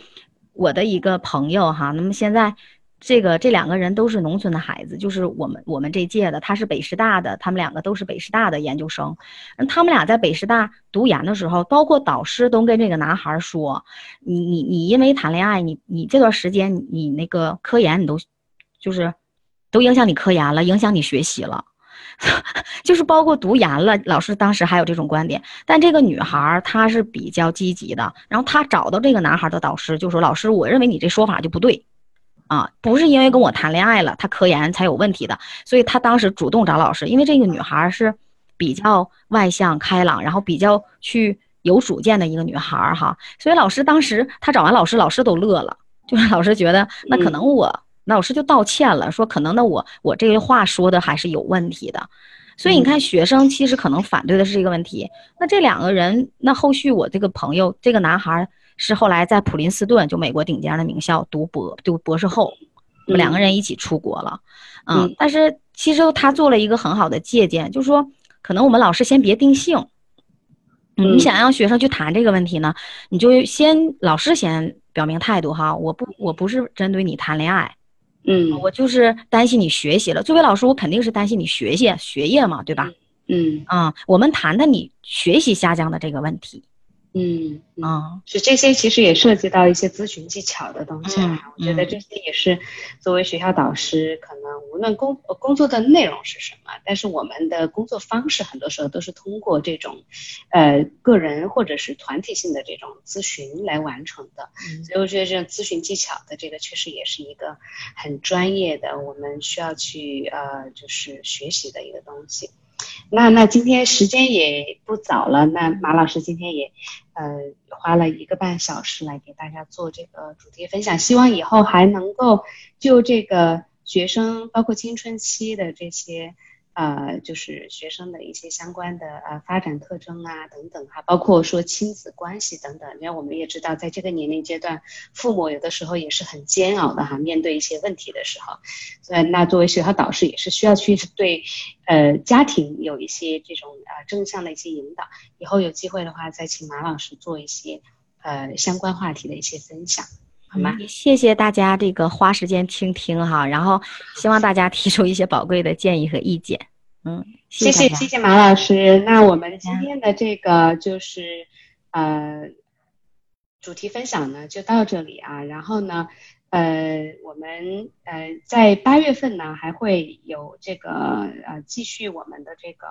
我的一个朋友哈。那么现在。这个这两个人都是农村的孩子，就是我们我们这届的，他是北师大的，他们两个都是北师大的研究生。他们俩在北师大读研的时候，包括导师都跟这个男孩说：“你你你因为谈恋爱，你你这段时间你那个科研你都就是都影响你科研了，影响你学习了，*laughs* 就是包括读研了。”老师当时还有这种观点，但这个女孩她是比较积极的，然后她找到这个男孩的导师就说：“老师，我认为你这说法就不对。”啊，不是因为跟我谈恋爱了，他科研才有问题的，所以他当时主动找老师，因为这个女孩是比较外向开朗，然后比较去有主见的一个女孩哈，所以老师当时他找完老师，老师都乐了，就是老师觉得那可能我，那老师就道歉了，说可能那我我这个话说的还是有问题的，所以你看学生其实可能反对的是这个问题，那这两个人，那后续我这个朋友这个男孩。是后来在普林斯顿，就美国顶尖的名校读博，读博士后，我们两个人一起出国了，嗯，但是其实他做了一个很好的借鉴，就是说，可能我们老师先别定性，你想让学生去谈这个问题呢，你就先老师先表明态度哈，我不我不是针对你谈恋爱，嗯，我就是担心你学习了，作为老师我肯定是担心你学习学业嘛，对吧？嗯。啊，我们谈谈你学习下降的这个问题。嗯啊，是这些其实也涉及到一些咨询技巧的东西啊。我觉得这些也是作为学校导师，可能无论工工作的内容是什么，但是我们的工作方式很多时候都是通过这种呃个人或者是团体性的这种咨询来完成的。所以我觉得这种咨询技巧的这个确实也是一个很专业的，我们需要去呃就是学习的一个东西。那那今天时间也不早了，那马老师今天也，呃，花了一个半小时来给大家做这个主题分享，希望以后还能够就这个学生，包括青春期的这些。呃，就是学生的一些相关的呃发展特征啊等等哈，包括说亲子关系等等。因为我们也知道，在这个年龄阶段，父母有的时候也是很煎熬的哈，面对一些问题的时候，所以那作为学校导师也是需要去对呃家庭有一些这种呃正向的一些引导。以后有机会的话，再请马老师做一些呃相关话题的一些分享。好吗？谢谢大家这个花时间听听哈，然后希望大家提出一些宝贵的建议和意见。嗯，谢谢谢谢马老师。那我们今天的这个就是呃主题分享呢就到这里啊。然后呢呃我们呃在八月份呢还会有这个呃继续我们的这个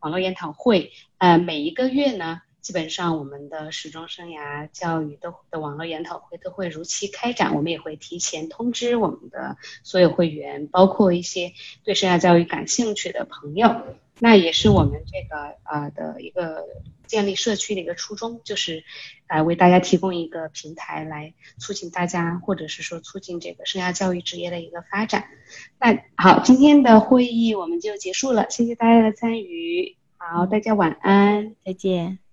网络研讨会。呃每一个月呢。基本上我们的时钟生涯教育的的网络研讨会都会如期开展，我们也会提前通知我们的所有会员，包括一些对生涯教育感兴趣的朋友。那也是我们这个呃的一个建立社区的一个初衷，就是呃为大家提供一个平台来促进大家，或者是说促进这个生涯教育职业的一个发展。那好，今天的会议我们就结束了，谢谢大家的参与。好，大家晚安，再见。